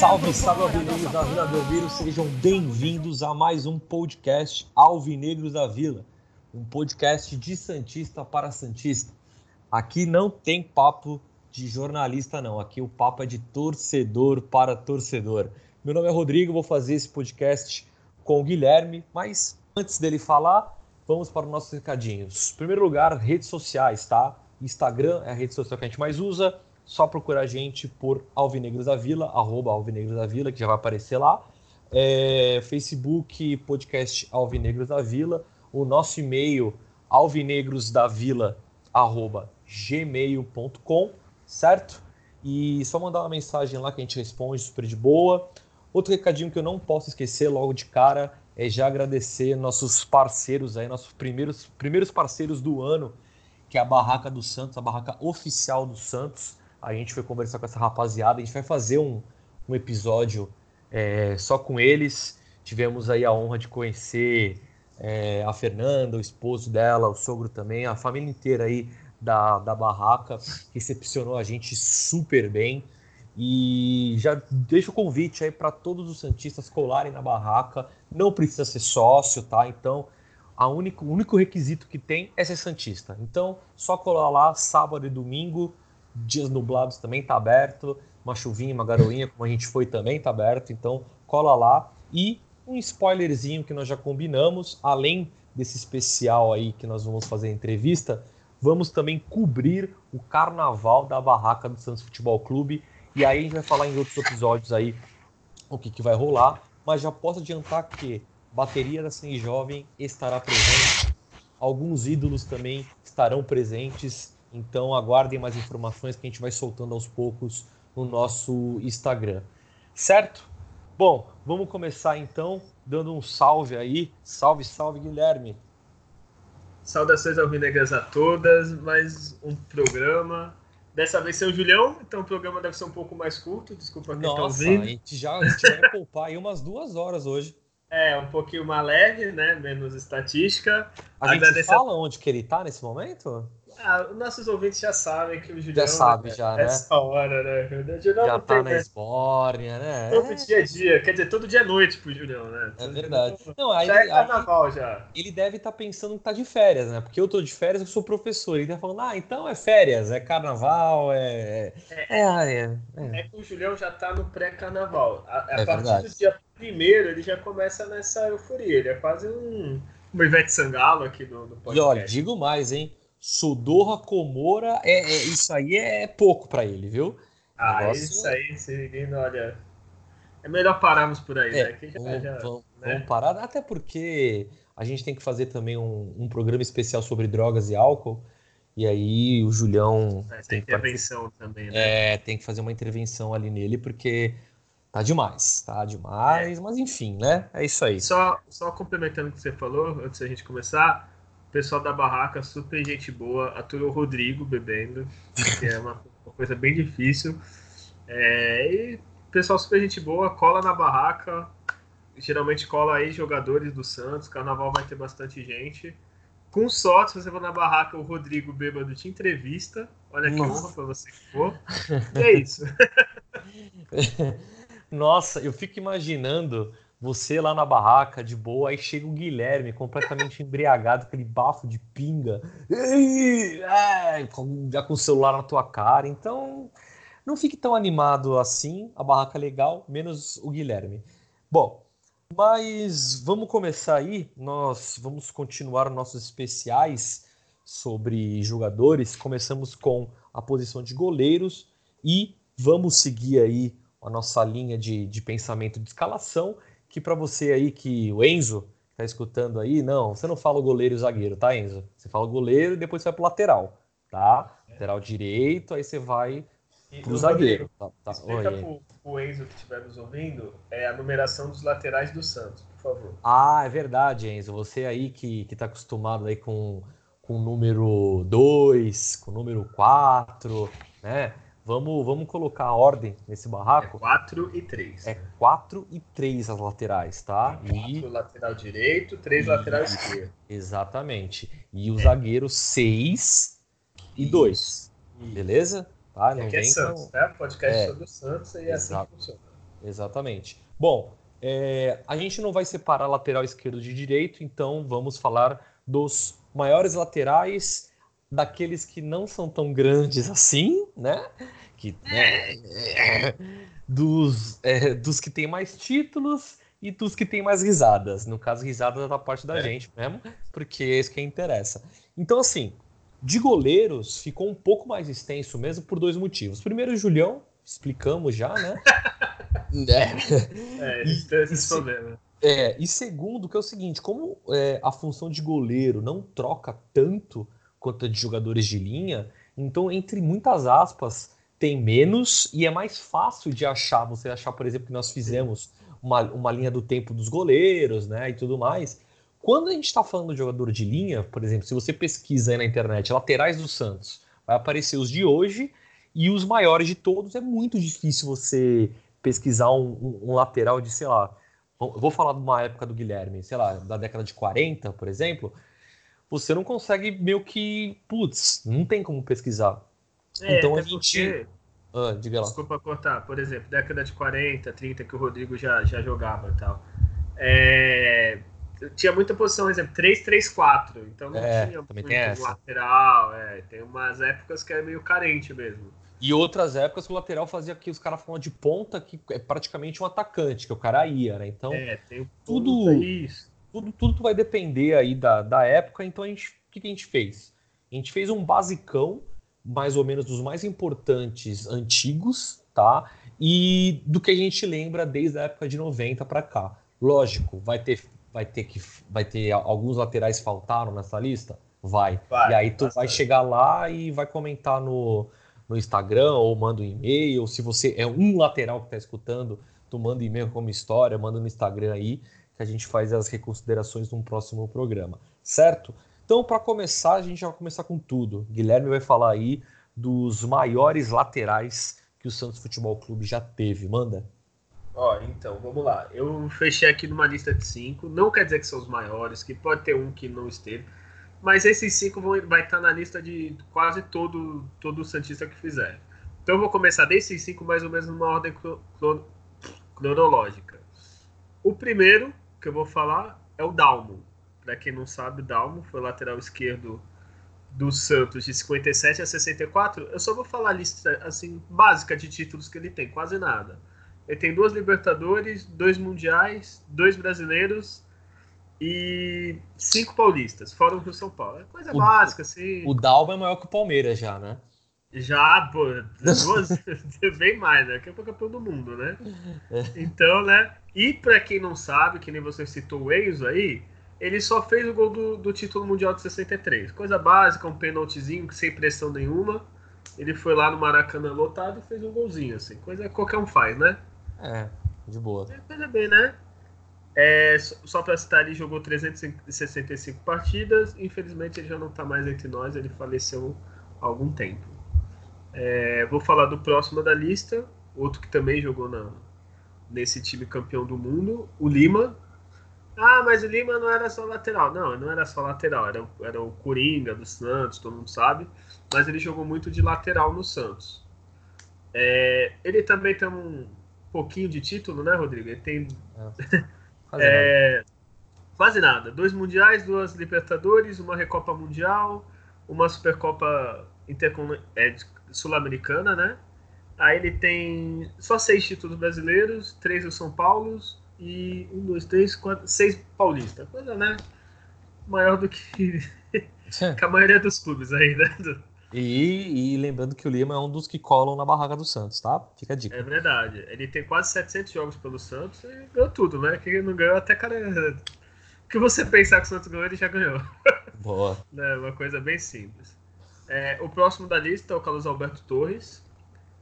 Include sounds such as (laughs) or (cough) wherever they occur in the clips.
Salve, salve alvinegros da Vila Belmiro, sejam bem-vindos a mais um podcast Alvinegros da Vila, um podcast de Santista para Santista. Aqui não tem papo de jornalista não, aqui o papo é de torcedor para torcedor. Meu nome é Rodrigo, vou fazer esse podcast com o Guilherme, mas antes dele falar, vamos para os nossos recadinhos. Em primeiro lugar, redes sociais, tá? Instagram é a rede social que a gente mais usa, só procurar a gente por Alvinegros da Vila, arroba Alvinegros da Vila, que já vai aparecer lá. É, Facebook, podcast Alvinegros da Vila. O nosso e-mail, alvinegrosdavila, arroba gmail.com, certo? E só mandar uma mensagem lá que a gente responde super de boa. Outro recadinho que eu não posso esquecer logo de cara é já agradecer nossos parceiros aí, nossos primeiros, primeiros parceiros do ano, que é a Barraca do Santos, a barraca oficial do Santos a gente foi conversar com essa rapaziada, a gente vai fazer um, um episódio é, só com eles. Tivemos aí a honra de conhecer é, a Fernanda, o esposo dela, o sogro também, a família inteira aí da, da barraca, recepcionou a gente super bem. E já deixo o convite aí para todos os Santistas colarem na barraca. Não precisa ser sócio, tá? Então, a único, o único requisito que tem é ser Santista. Então, só colar lá sábado e domingo, dias nublados também tá aberto, uma chuvinha, uma garoinha, como a gente foi também tá aberto, então cola lá. E um spoilerzinho que nós já combinamos, além desse especial aí que nós vamos fazer a entrevista, vamos também cobrir o carnaval da barraca do Santos Futebol Clube. E aí a gente vai falar em outros episódios aí o que, que vai rolar. Mas já posso adiantar que bateria da Sem Jovem estará presente. Alguns ídolos também estarão presentes. Então aguardem mais informações que a gente vai soltando aos poucos no nosso Instagram. Certo? Bom, vamos começar então dando um salve aí. Salve, salve, Guilherme. Saudações alvinegras a todas, mais um programa. Dessa vez sem o Julião, então o programa deve ser um pouco mais curto, desculpa quem Nossa, tá ouvindo. a gente já a gente vai poupar aí umas duas horas hoje. É, um pouquinho mais leve, né? Menos estatística. A gente fala onde que ele tá nesse momento? Ah, os nossos ouvintes já sabem que o Julião. Já sabe, já, né? Essa hora, né? O Julião Já não tá tem, na né? Esbórnia, né? Todo dia a dia, quer dizer, todo dia é noite pro Julião, né? É verdade. Não, aí, Já é aí carnaval já. ele deve estar pensando que tá de férias, né? Porque eu tô de férias, eu sou professor. Ele tá falando, ah, então é férias, é carnaval, é. É, é, é. É que o Julião já tá no pré-carnaval. A, a É partir verdade. do dia primeiro, ele já começa nessa euforia. Ele é quase um, um Ivete Sangalo aqui no, no E podcast. olha, digo mais, hein? Sudorra Comora, é, é- isso aí é pouco pra ele, viu? Ah, negócio- isso aí, esse menino, olha. É melhor pararmos por aí, É, né? Que já, vamos, já, vamos- né? vamos parar, até porque a gente tem que fazer também um, um programa especial sobre drogas e álcool. E aí o Julião Essa tem que, intervenção também, né? é, tem que fazer uma intervenção ali nele, porque tá demais, tá demais, mas enfim, né? É isso aí. Só, só complementando o que você falou, antes da gente começar, o pessoal da barraca, super gente boa, aturou o Rodrigo bebendo, que é uma, uma coisa bem difícil. É, e pessoal super gente boa, cola na barraca, geralmente cola aí jogadores do Santos, carnaval vai ter bastante gente. Com sorte, se você for na barraca, o Rodrigo bêbado te entrevista. Olha que Nossa. honra pra você que for. E é isso. (laughs) Nossa, eu fico imaginando você lá na barraca, de boa, aí chega o Guilherme completamente (laughs) embriagado, aquele bafo de pinga, já com o celular na tua cara. Então, não fique tão animado assim, a barraca é legal, menos o Guilherme. Bom, mas vamos começar aí, nós vamos continuar nossos especiais sobre jogadores. Começamos com a posição de goleiros e vamos seguir aí a nossa linha de, de pensamento de escalação, que para você aí que o Enzo está escutando aí, não, você não fala o goleiro e o zagueiro, tá, Enzo? Você fala o goleiro e depois você vai pro lateral, tá? Lateral direito, aí você vai pro o zagueiro. Tá, tá. Explica Oi. pro, pro Enzo que estiver nos ouvindo é a numeração dos laterais do Santos, por favor. Ah, é verdade, Enzo. Você aí que, que tá acostumado aí com, com o número 2, com o número 4, né? Vamos, vamos colocar a ordem nesse É barraco. 4 e 3. É 4 e 3 as laterais, tá? E 4 lateral direito, 3 lateral esquerdo. exatamente. E o É. zagueiro 6 e 2. Beleza? Tá? E Não aqui é vem Santos, com... né? Podcast É. sobre o Santos e é assim Exato. que funciona. Exatamente. Bom, é, a gente não vai separar lateral esquerdo de direito, então vamos falar dos maiores laterais, daqueles que não são tão grandes assim, né? Que, né, dos, é, dos que têm mais títulos e dos que têm mais risadas. No caso, risadas da parte da É. gente mesmo, porque é isso que interessa. Então, assim, de goleiros ficou um pouco mais extenso mesmo por dois motivos. Primeiro, o Julião, explicamos já, né? (laughs) É. É, E- eles têm esses e se- problemas. É, e segundo, que é o seguinte, como é, a função de goleiro não troca tanto quanto de jogadores de linha, então, entre muitas aspas, tem menos e é mais fácil de achar. Você achar, por exemplo, que nós fizemos uma, uma linha do tempo dos goleiros, né, e tudo mais. Quando a gente está falando de jogador de linha, por exemplo, se você pesquisa aí na internet laterais do Santos, vai aparecer os de hoje e os maiores de todos. É muito difícil você pesquisar um, um- um lateral de, sei lá, vou falar de uma época do Guilherme, sei lá, da década de 40, por exemplo. Você não consegue meio que, putz, não tem como pesquisar. É, Então a gente- Ah, diga lá. Desculpa cortar, por exemplo, década de 40, 30, que o Rodrigo já, já jogava e tal. É, tinha muita posição, por exemplo, 3-3-4, então não É, tinha muito tem lateral, é, tem umas épocas que é meio carente mesmo. E outras épocas que o lateral fazia que os caras falam de ponta, que é praticamente um atacante, que o cara ia, né? Então, é, tem tudo- isso. Tudo, tudo vai depender aí da, da época. Então, a gente, o que, que a gente fez? A gente fez um basicão, mais ou menos dos mais importantes antigos, tá? E do que a gente lembra desde a época de 90 para cá. Lógico, vai ter, vai ter que vai ter alguns laterais faltaram nessa lista? Vai. Vai, e aí tu vai bastante. chegar lá e vai comentar no, no Instagram ou manda um e-mail. Se você é um lateral que está escutando, tu manda e-mail como história, manda no Instagram aí que a gente faz as reconsiderações num próximo programa, certo? Então, para começar, a gente já vai começar com tudo. Guilherme vai falar aí dos maiores laterais que o Santos Futebol Clube já teve. Manda. Ó, então, vamos lá. Eu fechei aqui numa lista de cinco. Não quer dizer que são os maiores, que pode ter um que não esteve. Mas esses cinco vão, vai estar na lista de quase todo, todo Santista que fizer. Então eu vou começar desses cinco mais ou menos numa ordem cro- cro- cronológica. O primeiro que eu vou falar é o Dalmo. Para quem não sabe, o Dalmo foi lateral esquerdo do Santos de 57 a 64. Eu só vou falar a lista assim básica de títulos que ele tem, quase nada. Ele tem duas Libertadores, dois Mundiais, dois Brasileiros e cinco paulistas, fora o Rio São Paulo. É coisa O- básica, assim. O Dalma é maior que o Palmeiras já, né? Já, pô, duas, (laughs) bem mais, né? Que é o campeão do mundo, né? Então, né? E pra quem não sabe, que nem você citou o Enzo aí, ele só fez o gol do, do título mundial de 63. Coisa básica, um pênaltizinho, sem pressão nenhuma. Ele foi lá no Maracanã lotado e fez um golzinho, assim. Coisa que qualquer um faz, né? É, de boa. É, Coisa bem, né? É, só só pra citar, ele jogou 365 partidas. Infelizmente, ele já não tá mais entre nós. Ele faleceu há algum tempo. É, vou falar do próximo da lista. Outro que também jogou na, nesse time campeão do mundo, o Lima. Ah, mas o Lima não era só lateral. Não, não era só lateral. Era, o- era o Coringa do Santos, todo mundo sabe. Mas ele jogou muito de lateral no Santos. É, ele também tem um pouquinho de título, né, Rodrigo? Ele tem Quase (laughs) nada. é, quase nada. Dois mundiais, duas Libertadores, uma Recopa Mundial, uma Supercopa Intercon- é, Sul-Americana, né? Aí ele tem só seis títulos brasileiros, três do São Paulo e um, dois, três, quatro, seis paulistas. Coisa, né? Maior do que, (laughs) que a maioria dos clubes aí, né? (laughs) E, e lembrando que o Lima é um dos que colam na barraca do Santos, tá? Fica a dica. É verdade. Ele tem quase 700 jogos pelo Santos e ganhou tudo, né? Que não ganhou até cara. O que você pensar que o Santos ganhou, ele já ganhou. Boa. (laughs) É uma coisa bem simples. É, o próximo da lista é o Carlos Alberto Torres.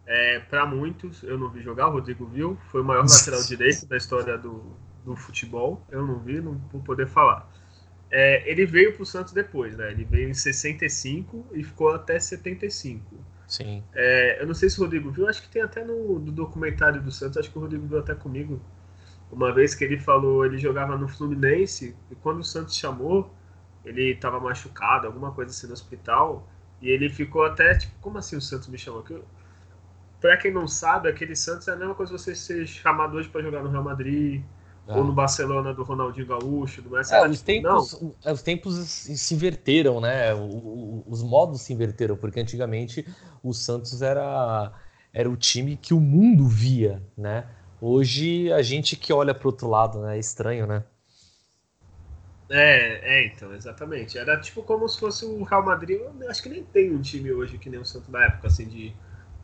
É, para muitos, eu não vi jogar, o Rodrigo viu, foi o maior (laughs) lateral direito da história do, do futebol. Eu não vi, não vou poder falar. É, ele veio para o Santos depois, né? Ele veio em 65 e ficou até 75. Sim. É, eu não sei se o Rodrigo viu, acho que tem até no, no, documentário do Santos, acho que o Rodrigo viu até comigo. Uma vez que ele falou, ele jogava no Fluminense, e quando o Santos chamou, ele estava machucado, alguma coisa assim no hospital, e ele ficou até tipo, como assim o Santos me chamou? Para quem não sabe, aquele Santos é a mesma coisa você ser chamado hoje para jogar no Real Madrid, é. ou no Barcelona do Ronaldinho Gaúcho, do Messi. É, os, tempos, não. os tempos se inverteram, né? os modos se inverteram, porque antigamente o Santos era, era o time que o mundo via, né? Hoje a gente que olha para outro lado, né? É estranho, né? É, é, então, exatamente. Era tipo como se fosse o Real Madrid. Eu acho que nem tem um time hoje que nem o Santos da época, assim, de,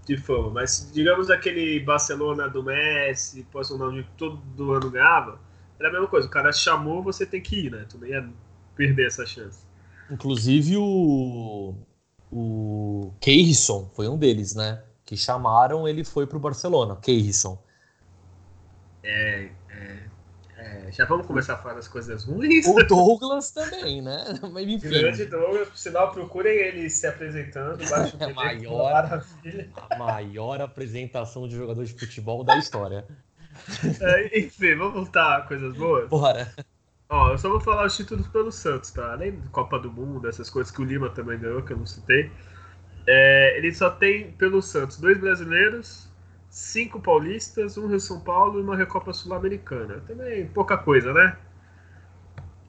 de fama. Mas digamos aquele Barcelona do Messi, pós que todo ano ganhava, era a mesma coisa. O cara chamou, você tem que ir, né? Tu nem ia perder essa chance. Inclusive o. O Keirson foi um deles, né? Que chamaram, ele foi pro Barcelona, Keirson. É, é, já vamos começar a falar das coisas ruins. O Douglas também, né? (laughs) Mas enfim. Grande Douglas, por sinal, procurem ele se apresentando. (laughs) é a, maior, a maior apresentação de jogador de futebol da história. É, enfim, vamos voltar a coisas boas? Bora. Ó, eu só vou falar os títulos pelo Santos, tá? Além da Copa do Mundo, essas coisas que o Lima também ganhou, que eu não citei. É, ele só tem pelo Santos dois brasileiros, cinco paulistas, um Rio São Paulo e uma Recopa Sul-Americana. Também pouca coisa, né?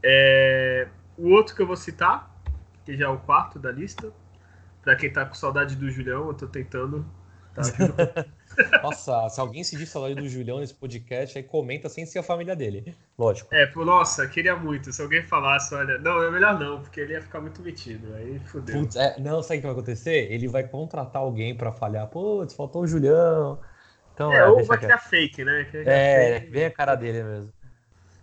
É, o outro que eu vou citar, que já é o quarto da lista, para quem tá com saudade do Julião, eu tô tentando. Tá, (laughs) nossa, se alguém se diz saudade do Julião nesse podcast, aí comenta sem ser a família dele. Lógico. É, por, nossa, queria muito. Se alguém falasse, olha, não, é melhor não, porque ele ia ficar muito metido. Aí fudeu. Putz, é, não, sabe o que vai acontecer? Ele vai contratar alguém para falhar. Putz, faltou o Julião. Então, é, é ou vai criar fake, né? é, fake. vem a cara dele mesmo.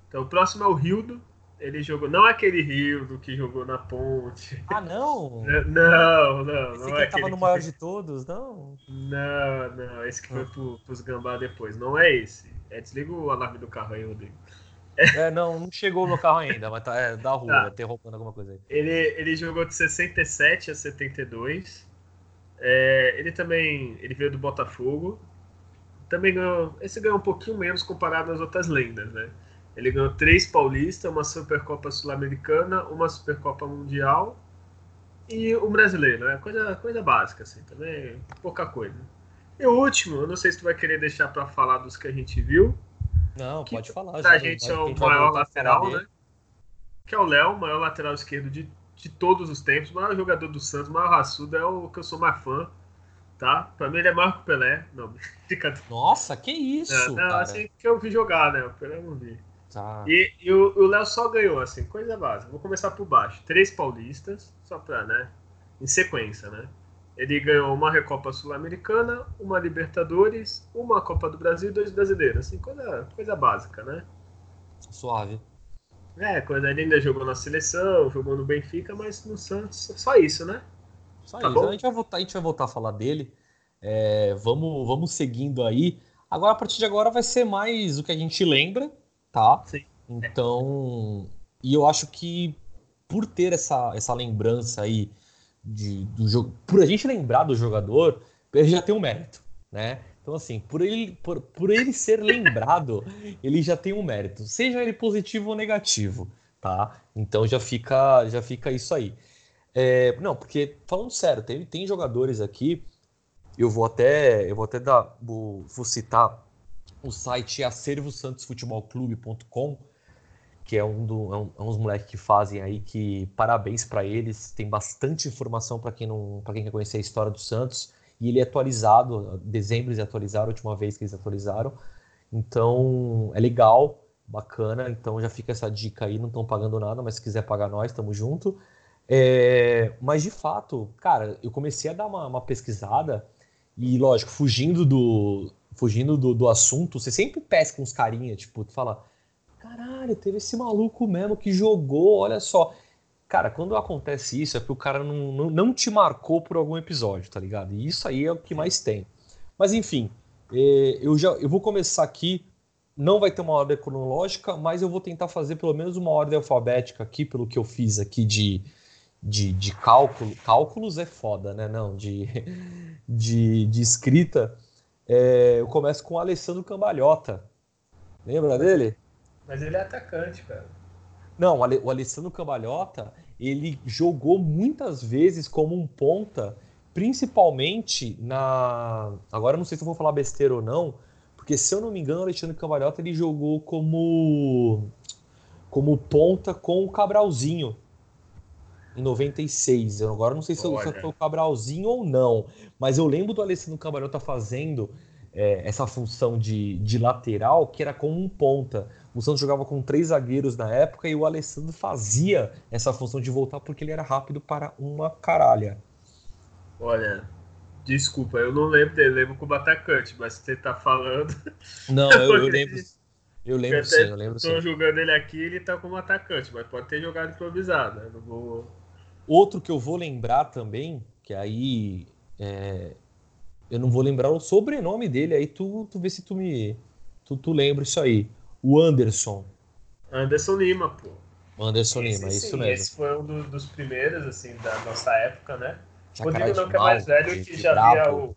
Então o próximo é o Rildo. Ele jogou, não aquele Rildo que jogou na ponte. Ah, não? (laughs) Não, não. Esse não é que tava no maior de todos, não? Não, não. Esse que foi ah. pro, pros gambá depois. Não é esse. É, desliga o alarme do carro aí, Rodrigo. É, não, não chegou no carro ainda, mas tá é, da rua, tá. interrompendo alguma coisa aí. Ele, ele jogou de 67 a 72. É, ele também ele veio do Botafogo, também ganhou. Esse ganhou um pouquinho menos comparado às outras lendas, né? Ele ganhou três paulistas, uma Supercopa Sul-Americana, uma Supercopa Mundial e um brasileiro, né? Coisa, coisa básica, assim, também pouca coisa. E o último, eu não sei se tu vai querer deixar para falar dos que a gente viu. Não, pode falar. A gente é o maior lateral, né? Que é o Léo, maior lateral esquerdo de, de todos os tempos, maior jogador do Santos, maior raçudo, é o que eu sou mais fã tá? Pra mim ele é maior que o Pelé. Não. (laughs) Nossa, que isso, é, não, cara. assim que eu vi jogar, né? O Pelé eu não vi. Tá. E, e o Léo só ganhou, assim, coisa básica. Vou começar por baixo. Três paulistas, só pra, né? Em sequência, né? Ele ganhou uma Recopa Sul-Americana, uma Libertadores, uma Copa do Brasil e dois brasileiros. Assim, coisa, coisa básica, né? Suave. É, quando ele ainda jogou na seleção, jogou no Benfica, mas no Santos, só isso, né? Tá isso. Bom? A gente, vai voltar, a gente vai voltar a falar dele. É, vamos, vamos seguindo aí. Agora, a partir de agora, vai ser mais o que a gente lembra, tá? Sim. Então, e eu acho que por ter essa, essa lembrança aí de, do jogo, por a gente lembrar do jogador, ele já tem um mérito, né? Então, assim, por ele, por, por ele ser lembrado, (laughs) ele já tem um mérito, seja ele positivo ou negativo, tá? Então já fica, já fica isso aí. É, não, porque falando sério, tem, tem jogadores aqui. Eu vou até, eu vou até dar, vou, vou citar o site acervosantosfutebolclube.com, que é um, do, é, um, é moleques que fazem aí que parabéns para eles. Tem bastante informação para quem não, para quem quer conhecer a história do Santos e ele é atualizado. Dezembro eles atualizaram, a última vez que eles atualizaram. Então é legal, bacana. Então já fica essa dica aí. Não estão pagando nada, mas se quiser pagar nós, estamos junto. É, mas de fato, cara, eu comecei a dar uma, uma pesquisada e, lógico, fugindo do fugindo do, do assunto, você sempre pesca uns carinha, tipo, tu fala, caralho, teve esse maluco mesmo que jogou, olha só. Cara, quando acontece isso é porque o cara não, não, não te marcou por algum episódio, tá ligado? E isso aí é o que mais tem. Mas enfim, é, eu já eu vou começar aqui. Não vai ter uma ordem cronológica, mas eu vou tentar fazer pelo menos uma ordem alfabética aqui, pelo que eu fiz aqui de, de, de cálculo. Cálculos é foda, né? Não, de, (laughs) de, de escrita. É, eu começo com o Alessandro Cambalhota. Lembra dele? Mas ele é atacante, cara. Não, o Alessandro Cambalhota, ele jogou muitas vezes como um ponta, principalmente na. Agora não sei se eu vou falar besteira ou não, porque se eu não me engano, o Alexandre Cambalhota ele jogou como como ponta com o Cabralzinho em 96. Eu agora não sei se, Olha. foi o Cabralzinho ou não, mas eu lembro do Alessandro Cambalhota fazendo é, essa função de, de lateral, que era como um ponta. O Santos jogava com três zagueiros na época e o Alessandro fazia essa função de voltar porque ele era rápido para uma caralha. Olha, desculpa, eu não lembro dele, lembro como atacante, mas você tá falando. Não, eu, eu lembro. Eu lembro sim, eu lembro sim. jogando ele aqui, ele tá como atacante, mas pode ter jogado improvisado, né? Não vou... Outro que eu vou lembrar também, que aí é, eu não vou lembrar o sobrenome dele, aí tu, tu vê se tu me. Tu, tu lembra isso aí. O Anderson. Anderson Lima, pô. Anderson esse, Lima, sim, isso mesmo. Esse foi um do, dos primeiros, assim, da nossa época, né? O Rodrigo não, que é mais velho, que já via o.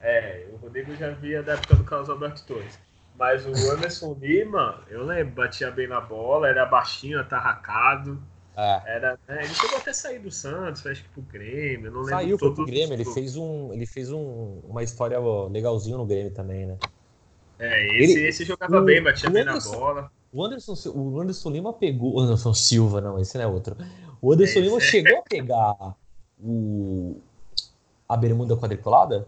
É, o Rodrigo já via da época do Carlos Alberto Torres. Mas o Anderson Lima, eu lembro, batia bem na bola, era baixinho, atarracado. É. Era, né, ele chegou até a sair do Santos, acho que pro Grêmio, não lembro. Saiu, foi pro Grêmio, ele fez, um, ele fez um, uma história legalzinho no Grêmio também, né? É, esse, ele, esse jogava o, bem, batia bem Anderson, na bola. O Anderson, o Anderson Lima pegou. (laughs) O Anderson Silva, não, esse não é outro. O Anderson é, Lima chegou a pegar o, a bermuda quadriculada?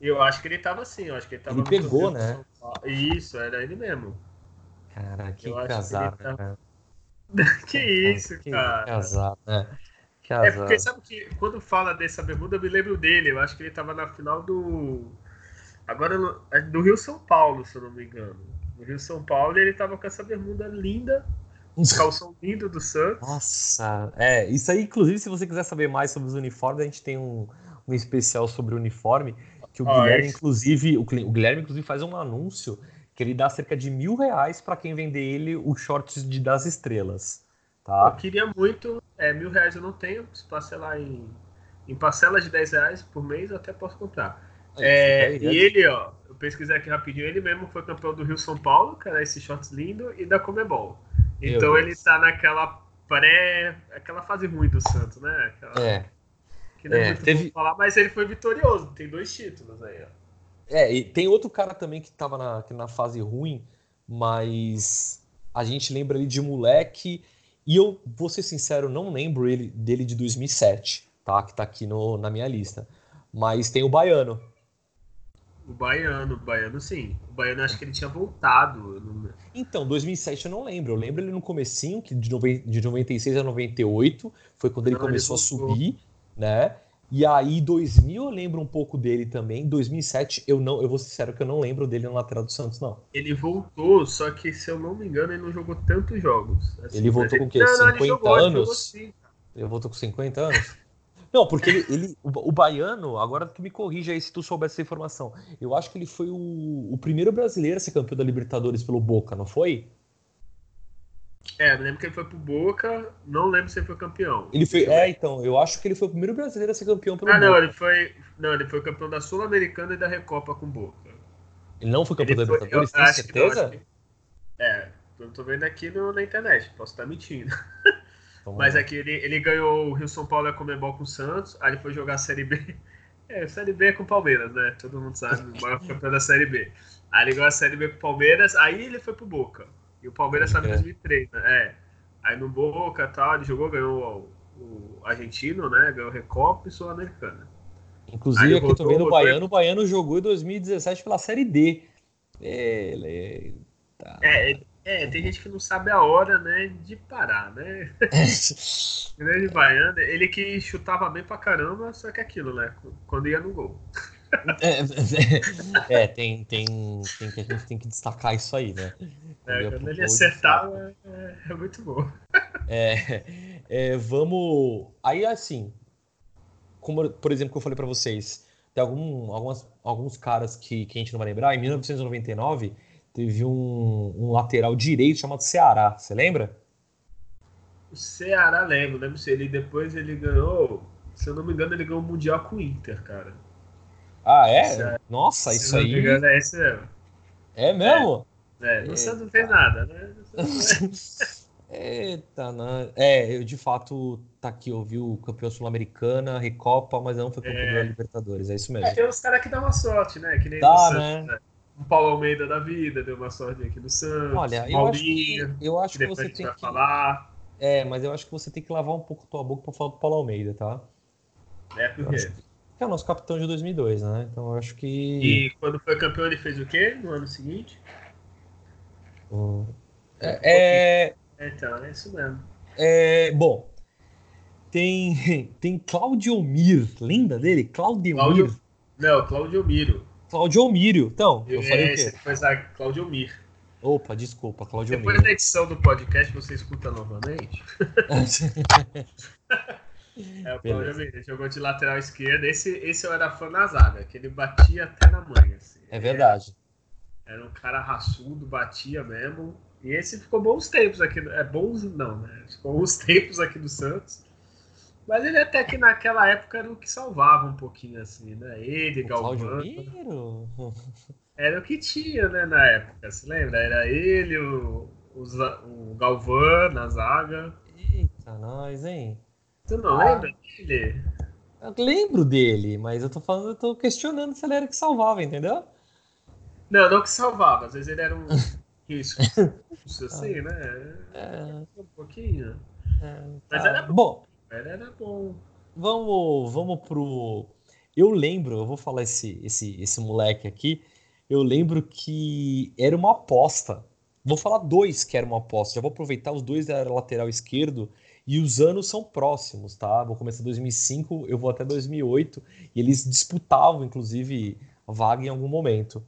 Eu acho que ele tava assim, eu acho que ele tava. Ele pegou, né? Isso, era ele mesmo. Cara, que casado, cara. (laughs) que isso, que cara. Azar, né? É porque sabe que quando fala dessa bermuda, eu me lembro dele. Eu acho que ele tava na final do. Agora, é do Rio São Paulo, se eu não me engano. No Rio São Paulo, ele tava com essa bermuda linda. Um (laughs) calção lindo do Santos. Nossa, é. Isso aí, inclusive, se você quiser saber mais sobre os uniformes, a gente tem um, um especial sobre o uniforme. Que o ah, Guilherme, é. inclusive, o, o Guilherme, inclusive, faz um anúncio que ele dá cerca de mil reais para quem vender ele os shorts de, das estrelas. Tá? Eu queria muito, é, mil reais eu não tenho, se parcelar em, em parcelas de 10 reais por mês eu até posso comprar. É, é, e ele, ó, eu pesquisei aqui rapidinho, ele mesmo foi campeão do Rio São Paulo, que era esse shorts lindo, e da Comebol. Então ele tá naquela pré. aquela fase ruim do Santos, né? Aquela, é. Que não é, é muito teve... falar, mas ele foi vitorioso, tem dois títulos aí, ó. É, e tem outro cara também que estava na, na fase ruim, mas a gente lembra ele de moleque. E eu, vou ser sincero, não lembro ele, dele de 2007, tá? Que tá aqui no, na minha lista. Mas tem o Baiano. O Baiano, o Baiano sim. O Baiano acho que ele tinha voltado. Não... Então, 2007 eu não lembro. Eu lembro ele no comecinho, que de, de 96 a 98, foi quando ele não, começou ele a subir, né? E aí, 2000 eu lembro um pouco dele também. 2007 eu não, eu vou ser sincero que eu não lembro dele na lateral do Santos, não. Ele voltou, só que se eu não me engano, ele não jogou tantos jogos. Assim, ele voltou com o quê? Não, 50 ele jogou, anos? Ele, ele voltou com 50 anos? (laughs) Não, porque ele, ele o, o, baiano, agora tu me corrija aí se tu souber essa informação. Eu acho que ele foi o, o primeiro brasileiro a ser campeão da Libertadores pelo Boca, não foi? É, lembro que ele foi pro Boca, não lembro se ele foi campeão. Ele foi, é, então, eu acho que ele foi o primeiro brasileiro a ser campeão pelo ah, Boca. Ah, não, ele foi, não, ele foi campeão da Sul-Americana e da Recopa com o Boca. Ele não foi campeão ele da Libertadores, tem certeza? Que, é, eu tô vendo aqui no, na internet, posso estar mentindo. (laughs) Então, Mas aqui é ele, ele ganhou o Rio São Paulo e a Comebol com o Santos, aí ele foi jogar a Série B. (laughs) É, Série B é com o Palmeiras, né? Todo mundo sabe, o maior campeão da Série B. Aí ele ganhou a Série B com o Palmeiras, aí ele foi pro Boca. E o Palmeiras estava em 2003, né? É. Aí no Boca e tal, ele jogou, ganhou o, o argentino, né? Ganhou o Recopa e Sul-Americana. Inclusive, aqui voltou, tô vendo o Baiano. O Baiano jogou em 2017 pela Série D. É. Tá. é, é, tem gente que não sabe a hora, né, de parar, né? (laughs) Grande Baiano, ele que chutava bem pra caramba, só que aquilo, né? Quando ia no gol. É, (laughs) é, é, tem, tem, tem que a gente tem que destacar isso aí, né? É, quando ele acertava, é, é, muito bom. É, é, vamos. Aí, assim, como, por exemplo, que eu falei para vocês, tem algum, algumas, alguns caras que, que a gente não vai lembrar. Em 1999, teve um, um lateral direito chamado Ceará. Você lembra? O Ceará lembro, lembro se ele depois ele ganhou, se eu não me engano, ele ganhou o Mundial com o Inter, cara. Ah, é? Ceará. Nossa, se isso aí. Me engano, é esse mesmo. É mesmo? É, é Santos não fez nada, né? (laughs) Eita, não. É, eu de fato tá aqui, eu vi o campeão sul-americana, Recopa, mas não foi campeão é. da Libertadores, é isso mesmo. É, tem uns caras que dão uma sorte, né? Que nem Dá, Santos, né? né? O Paulo Almeida da vida deu uma sorte aqui no Santos. Olha, eu acho que, eu acho que, que você tem que falar. É, mas eu acho que você tem que lavar um pouco a tua boca pra falar do Paulo Almeida, tá? É, por quê? Que é o nosso capitão de 2002, né? Então eu acho que. E quando foi campeão, ele fez o quê no ano seguinte? Hum. É, é... Então, é isso mesmo. É, bom, tem, (laughs) tem Claudio Mir, lembra dele? Claudio, Claudio... Não, Claudio Miro. Claudio Mírio. Então, eu falei Esse o quê? Foi a Claudio Mir. Opa, desculpa, Claudio Depois Mírio. da edição do podcast, você escuta novamente. (laughs) (laughs) é o Mir, ele jogou de lateral esquerdo. Esse, esse eu era fã na zaga, que ele batia até na manha. Assim. É verdade. Era, era um cara raçudo, batia mesmo. E esse ficou bons tempos aqui. É bons, não, né? Ficou bons (laughs) tempos aqui do Santos. Mas ele até que naquela época era o que salvava um pouquinho, assim, né? Ele, O Galvão. (laughs) Era o que tinha, né, na época, se lembra? Era ele, o, o, o Galvão na zaga. Eita, nós, hein? Tu não Ah. lembra dele? Eu lembro dele, mas eu tô falando, eu tô questionando se ele era que salvava, entendeu? Não, não que salvava, às vezes ele era um (laughs) risco. Isso assim, né? É, Um pouquinho. é, Mas tá. era bom. Bom, Ele era bom. vamos, vamos pro. Eu lembro, eu vou falar esse, esse, esse moleque aqui. Eu lembro que era uma aposta. Vou falar dois que era uma aposta. Já vou aproveitar os dois da lateral esquerdo e os anos são próximos, tá? Vou começar em 2005, eu vou até 2008 e eles disputavam, inclusive, a vaga em algum momento.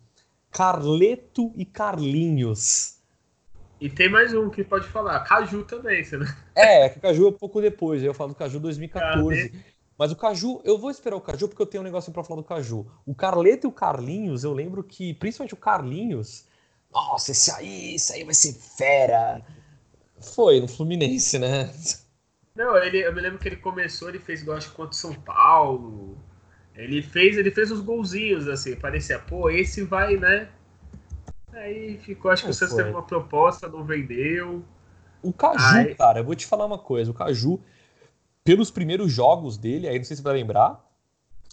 Carleto e Carlinhos. E tem mais um que pode falar. Caju também, você não... É, que o Caju é pouco depois. Eu falo do Caju 2014. Mas o Caju, eu vou esperar o Caju porque eu tenho um negocinho pra falar do Caju. O Carleto e o Carlinhos, eu lembro que, principalmente o Carlinhos, nossa, esse aí, esse aí vai ser fera. Foi no Fluminense, né? Não, ele, eu me lembro que ele começou, ele fez gol acho contra o São Paulo. Ele fez, ele fez os golzinhos, assim, parecia, pô, esse vai, né? Aí ficou, acho que o Santos teve uma proposta, não vendeu. O Caju, Ai. cara, eu vou te falar uma coisa. O Caju, pelos primeiros jogos dele, aí não sei se você vai lembrar,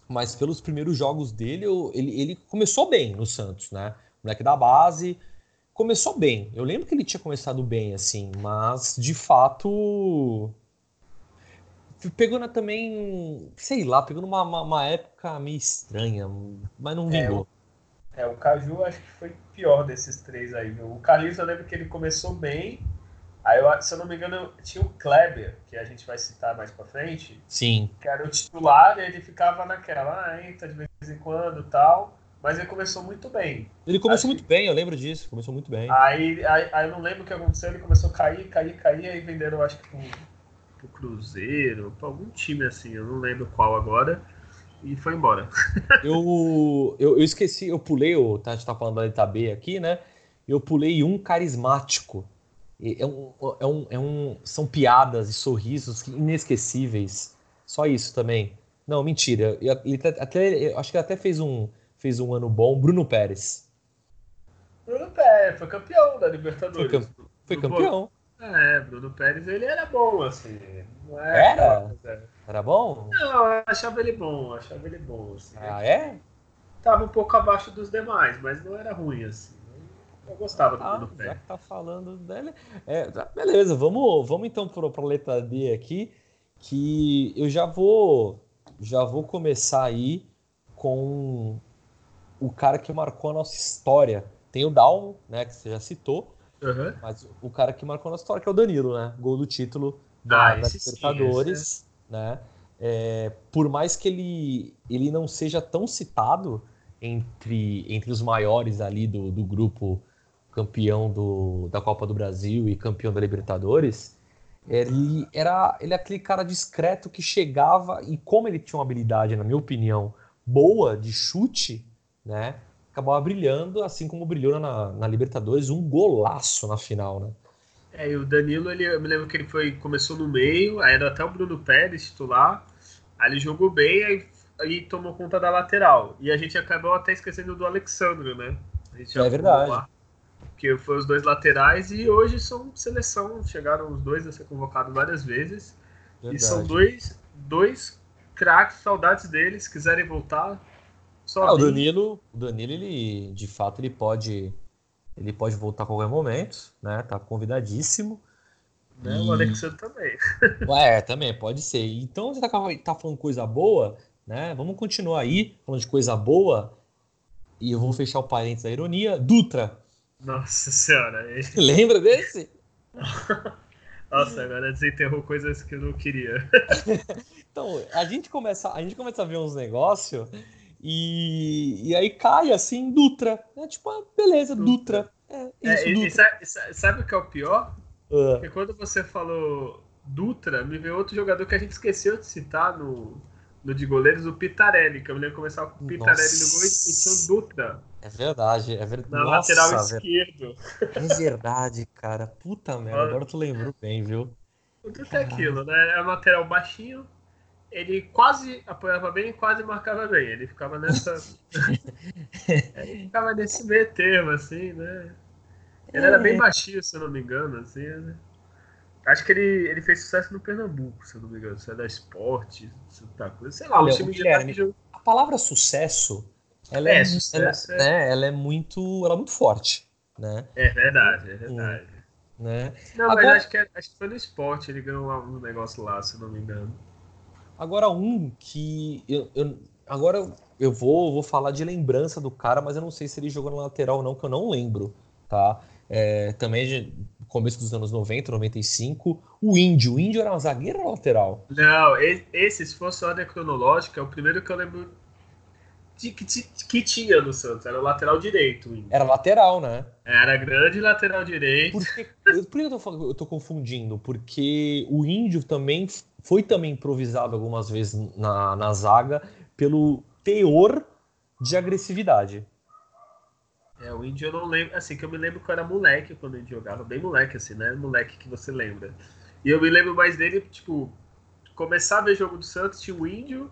mas pelos primeiros jogos dele, eu- ele, ele começou bem no Santos, né? Moleque da base, começou bem. Eu lembro que ele tinha começado bem, assim, mas de fato. Pegou na, também, sei lá, pegou numa uma, uma época meio estranha, mas não É, vingou. É, o Caju acho que foi pior desses três aí, viu? O Carlinhos eu lembro que ele começou bem. Aí, eu, se eu não me engano, tinha o Kleber, que a gente vai citar mais pra frente, Sim. que era o titular, e ele ficava naquela, ah, entra de vez em quando e tal. Mas ele começou muito bem. Ele começou Acho muito bem, eu lembro disso, começou muito bem. Aí, aí, aí eu não lembro o que aconteceu, ele começou a cair, cair, cair, aí venderam, acho que pro Cruzeiro, pra algum time assim, eu não lembro qual agora, e foi embora. (laughs) Eu, eu, eu esqueci, eu pulei, o, a gente tá falando da B aqui, né? Eu pulei um carismático. É um, é um, é um, são piadas e sorrisos inesquecíveis. Só isso também. Não, mentira. Eu- Ele até- acho que ele até fez um, fez um ano bom. Bruno Pérez. Bruno Pérez foi campeão da Foi, Libertadores. cam- foi campeão. É, Bruno Pérez, ele era bom, assim. Não é Era? Era bom? Não, eu achava ele bom, eu achava ele bom, assim. Ah, é? Tava um pouco abaixo dos demais, mas não era ruim, assim. Eu gostava do Ah, Bruno já Pérez. que tá falando dele. É, tá, beleza, vamos, vamos então para a letra D aqui, que eu já vou já vou começar aí com o cara que marcou a nossa história. Tem o Down, né, que você já citou, Aham. mas o cara que marcou nossa história que é o Danilo, né? Gol do título da, Ah, da esse sim, Libertadores, né? É, por mais que ele, ele não seja tão citado entre, entre os maiores ali do, do grupo campeão do, da Copa do Brasil e campeão da Libertadores, ele era, ele é aquele cara discreto que chegava e como ele tinha uma habilidade, na minha opinião, boa de chute, né? Acabava brilhando, assim como brilhou na, na Libertadores, um golaço na final, né? É, e o Danilo, ele, eu me lembro que ele foi, começou no meio, aí era até o Bruno Pérez titular, aí ele jogou bem, aí, aí tomou conta da lateral. E a gente acabou até esquecendo do Alexandre, né? é verdade. Lá, que foi os dois laterais e hoje são seleção, chegaram os dois a ser convocados várias vezes. Verdade. E são dois, dois craques, saudades deles, quiserem voltar. Só ah, o Danilo, o Danilo, ele de fato ele pode ele pode voltar a qualquer momento, né? Tá convidadíssimo. Né? E... O Alexandre também. (laughs) É, também, pode ser. Então você tá, tá falando coisa boa, né? Vamos continuar aí falando de coisa boa. E eu vou fechar o parênteses da ironia. Dutra. Nossa senhora. (laughs) Lembra desse? (laughs) Nossa, agora desenterrou coisas que eu não queria. então, a gente começa, a gente começa a ver uns negócios e, e aí cai assim, Dutra. É tipo, ah, beleza, Dutra. Dutra. É, isso, é, Dutra. E, sabe, sabe, o que é o pior? Uh. Porque quando você falou Dutra, me veio outro jogador que a gente esqueceu de citar no, no de goleiros, o Pitarelli, que eu me lembro começar com o Pitarelli Nossa. no gol e tinha o Dutra. É verdade, é verdade. Na Nossa, lateral esquerdo. É verdade, cara. Puta merda, agora tu lembrou bem, viu? O Dutra é aquilo, né? É lateral baixinho, ele quase apoiava bem e quase marcava bem. Ele ficava nessa. (laughs) ele ficava nesse meio termo, assim, né? Ele era bem é. baixinho, se eu não me engano, assim, né? Acho que ele, ele fez sucesso no Pernambuco, se eu não me engano. Se é da esporte, Santa Cruz, sei lá, Olha, o time Guilherme, de... A palavra sucesso, ela é, é, sucesso, ela, é... Né, ela é muito. Ela é muito forte. Né? É verdade, é verdade. Hum, né? Não, Agora... mas acho que, é, acho que foi no esporte, ele ganhou um negócio lá, se eu não me engano. Agora, um que. Eu, eu, agora eu vou, vou falar de lembrança do cara, mas eu não sei se ele jogou na lateral ou não, que eu não lembro. Tá? É, também de começo dos anos 90, 95. O Índio. O Índio era uma zagueira ou lateral? Não, esse, se fosse ordem cronológica, é o primeiro que eu lembro que, que, tinha no Santos. Era o lateral direito. Era lateral, né? Era grande lateral direito. Por que, por que eu, tô, eu tô confundindo? Porque o Índio também foi também improvisado algumas vezes na, na zaga pelo teor de agressividade. É, o Índio eu não lembro, assim, que eu me lembro que eu era moleque quando ele jogava, bem moleque, assim, né? Moleque que você lembra. E eu me lembro mais dele, tipo, começar a ver jogo do Santos, tinha o Índio,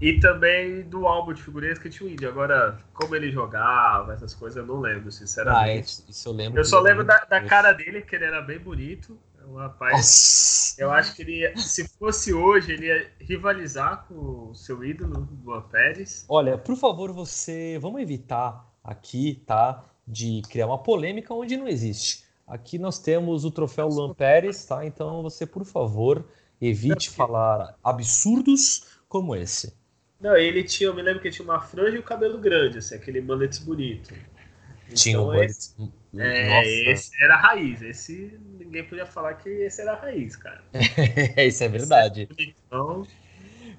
e também do álbum de figurinhas que tinha o Índio. Agora, como ele jogava, essas coisas, eu não lembro, sinceramente. Ah, isso eu lembro. Eu só lembro da, da, cara dele, que ele era bem bonito. É um rapaz. Nossa. Eu acho que ele, ia, se fosse hoje, ele ia rivalizar com o seu ídolo, Luan Pérez. Olha, por favor, você. Vamos evitar aqui, tá? De criar uma polêmica onde não existe. Aqui nós temos o troféu Luan Pérez, tá? Então você, por favor, evite falar absurdos como esse. Não, ele tinha, eu me lembro que ele tinha uma franja e o cabelo grande, assim, aquele mullet bonito. Tinha então, um esse, é, esse era a raiz. Esse ninguém podia falar que esse era a raiz, cara. (laughs) Isso é verdade. Então,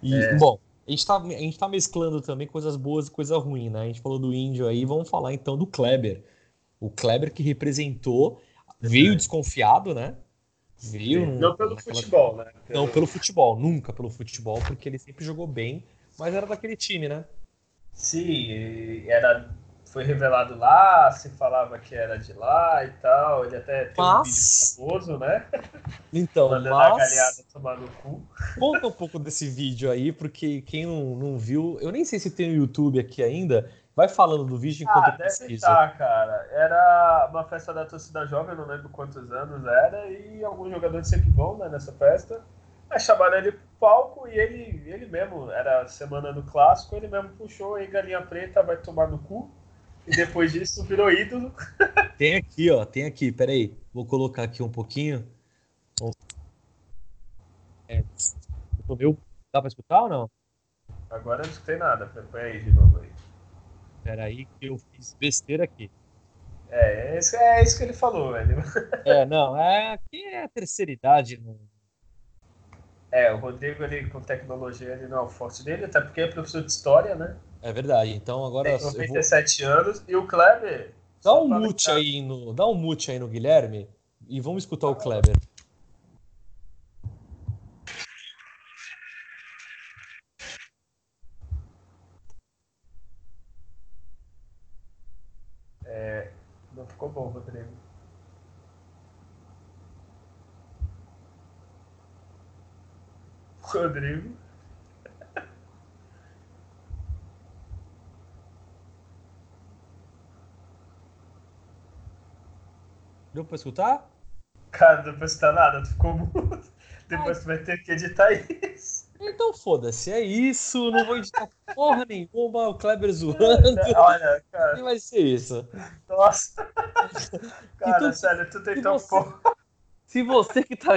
e, é. Bom, a gente, tá, a gente tá mesclando também coisas boas e coisas ruins, né? A gente falou do índio aí, vamos falar então do Kleber. O Kleber que representou, veio desconfiado, né? Veio. Não pelo futebol, né? Pelo... Não pelo futebol, nunca pelo futebol, porque ele sempre jogou bem, mas era daquele time, né? Sim, era foi revelado lá, se falava que era de lá e tal. Ele até tem mas... um vídeo famoso, né? Então, Mandando mas... a galhada tomar no cu. Conta um pouco desse vídeo aí, porque quem não, não viu, eu nem sei se tem no YouTube aqui ainda. Vai falando do vídeo enquanto ah, eu pesquiso. Estar, cara. Era uma festa da torcida jovem, não lembro quantos anos era, e alguns jogadores sempre vão né, nessa festa. Aí chamaram ele palco e ele, ele mesmo, era semana do clássico, ele mesmo puxou e galinha preta vai tomar no cu. E depois disso virou ídolo. (laughs) Tem aqui, ó. Tem aqui. Peraí. Vou colocar aqui um pouquinho. É, meu... Dá pra escutar ou não? Agora eu não escutei nada. Põe aí de novo aí. Peraí que eu fiz besteira aqui. É, é isso, é isso que ele falou, velho. É, não. É, aqui é a terceira idade. Não... É, o Rodrigo ele, com tecnologia ele não é o forte dele, até porque é professor de história, né? É verdade. Então agora. Tem 97 vou... anos e o Kleber. Dá um mute aí no. Dá um mute aí no Guilherme e vamos escutar o Kleber. ficou bom, Rodrigo. Rodrigo. Deu pra escutar? Cara, não precisa nada, tu ficou mudo. Depois tu vai ter que editar isso. Então foda-se, é isso. Não vou editar porra nenhuma. O Kleber zoando. (laughs) Olha, cara. E vai ser isso. Nossa. (laughs) Cara, Então, sério, tu tentou você- pôr. Se você que tá,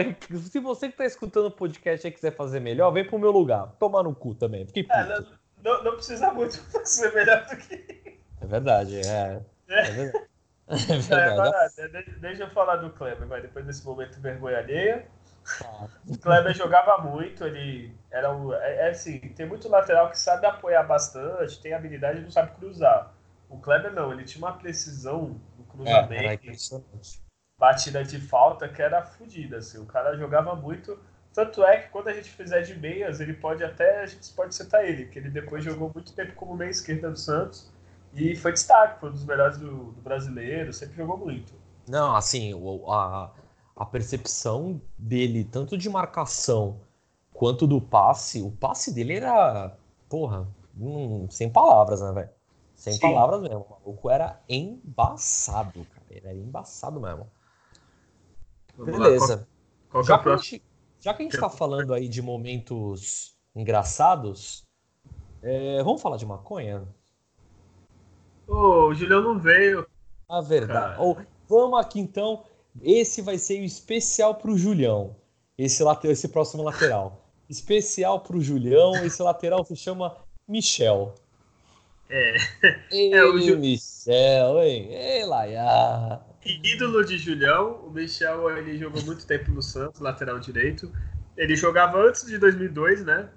se você que tá escutando o podcast e quiser fazer melhor, vem pro meu lugar. Tomar no cu também. Fiquei puto. É, não, não, não precisa muito (laughs) pra ser melhor do que. É verdade, é. É verdade. É É, verdade. (laughs) mas, de- deixa eu falar do Kleber, vai, depois desse momento vergonha alheia. Tá. O Kleber jogava muito, ele era um. É, é assim, tem muito lateral que sabe apoiar bastante, tem habilidade e não sabe cruzar. O Kleber não, ele tinha uma precisão no É, cruzamento, impressionante. Batida de falta que era fodida, assim. O cara jogava muito. Tanto é que quando a gente fizer de meias, ele pode até. A gente pode citar ele, que ele depois jogou muito tempo como meia esquerda do Santos. E foi destaque, foi um dos melhores do, do brasileiro, sempre jogou muito. Não, assim, o- a, a percepção dele, tanto de marcação quanto do passe, o passe dele era, porra, hum, sem palavras, né, velho? Sem Sim. palavras mesmo. O maluco era embaçado, cara. Ele era embaçado mesmo. Vamos lá, Beleza. qual, qual é Já que, gente, já que a gente tá falando aí de momentos engraçados, é, vamos falar de maconha? Ô, o Julião não veio. A verdade. Ou vamos aqui então. Esse vai ser o especial pro Julião. Esse, late- esse próximo lateral. (laughs) Especial pro Julião. Esse lateral se chama Michel. É. Ei, É, o Ju- Michel, hein? Ei, Laia. Ídolo de Julião. O Michel ele jogou muito tempo no Santos, lateral direito. Ele jogava antes de 2002, né?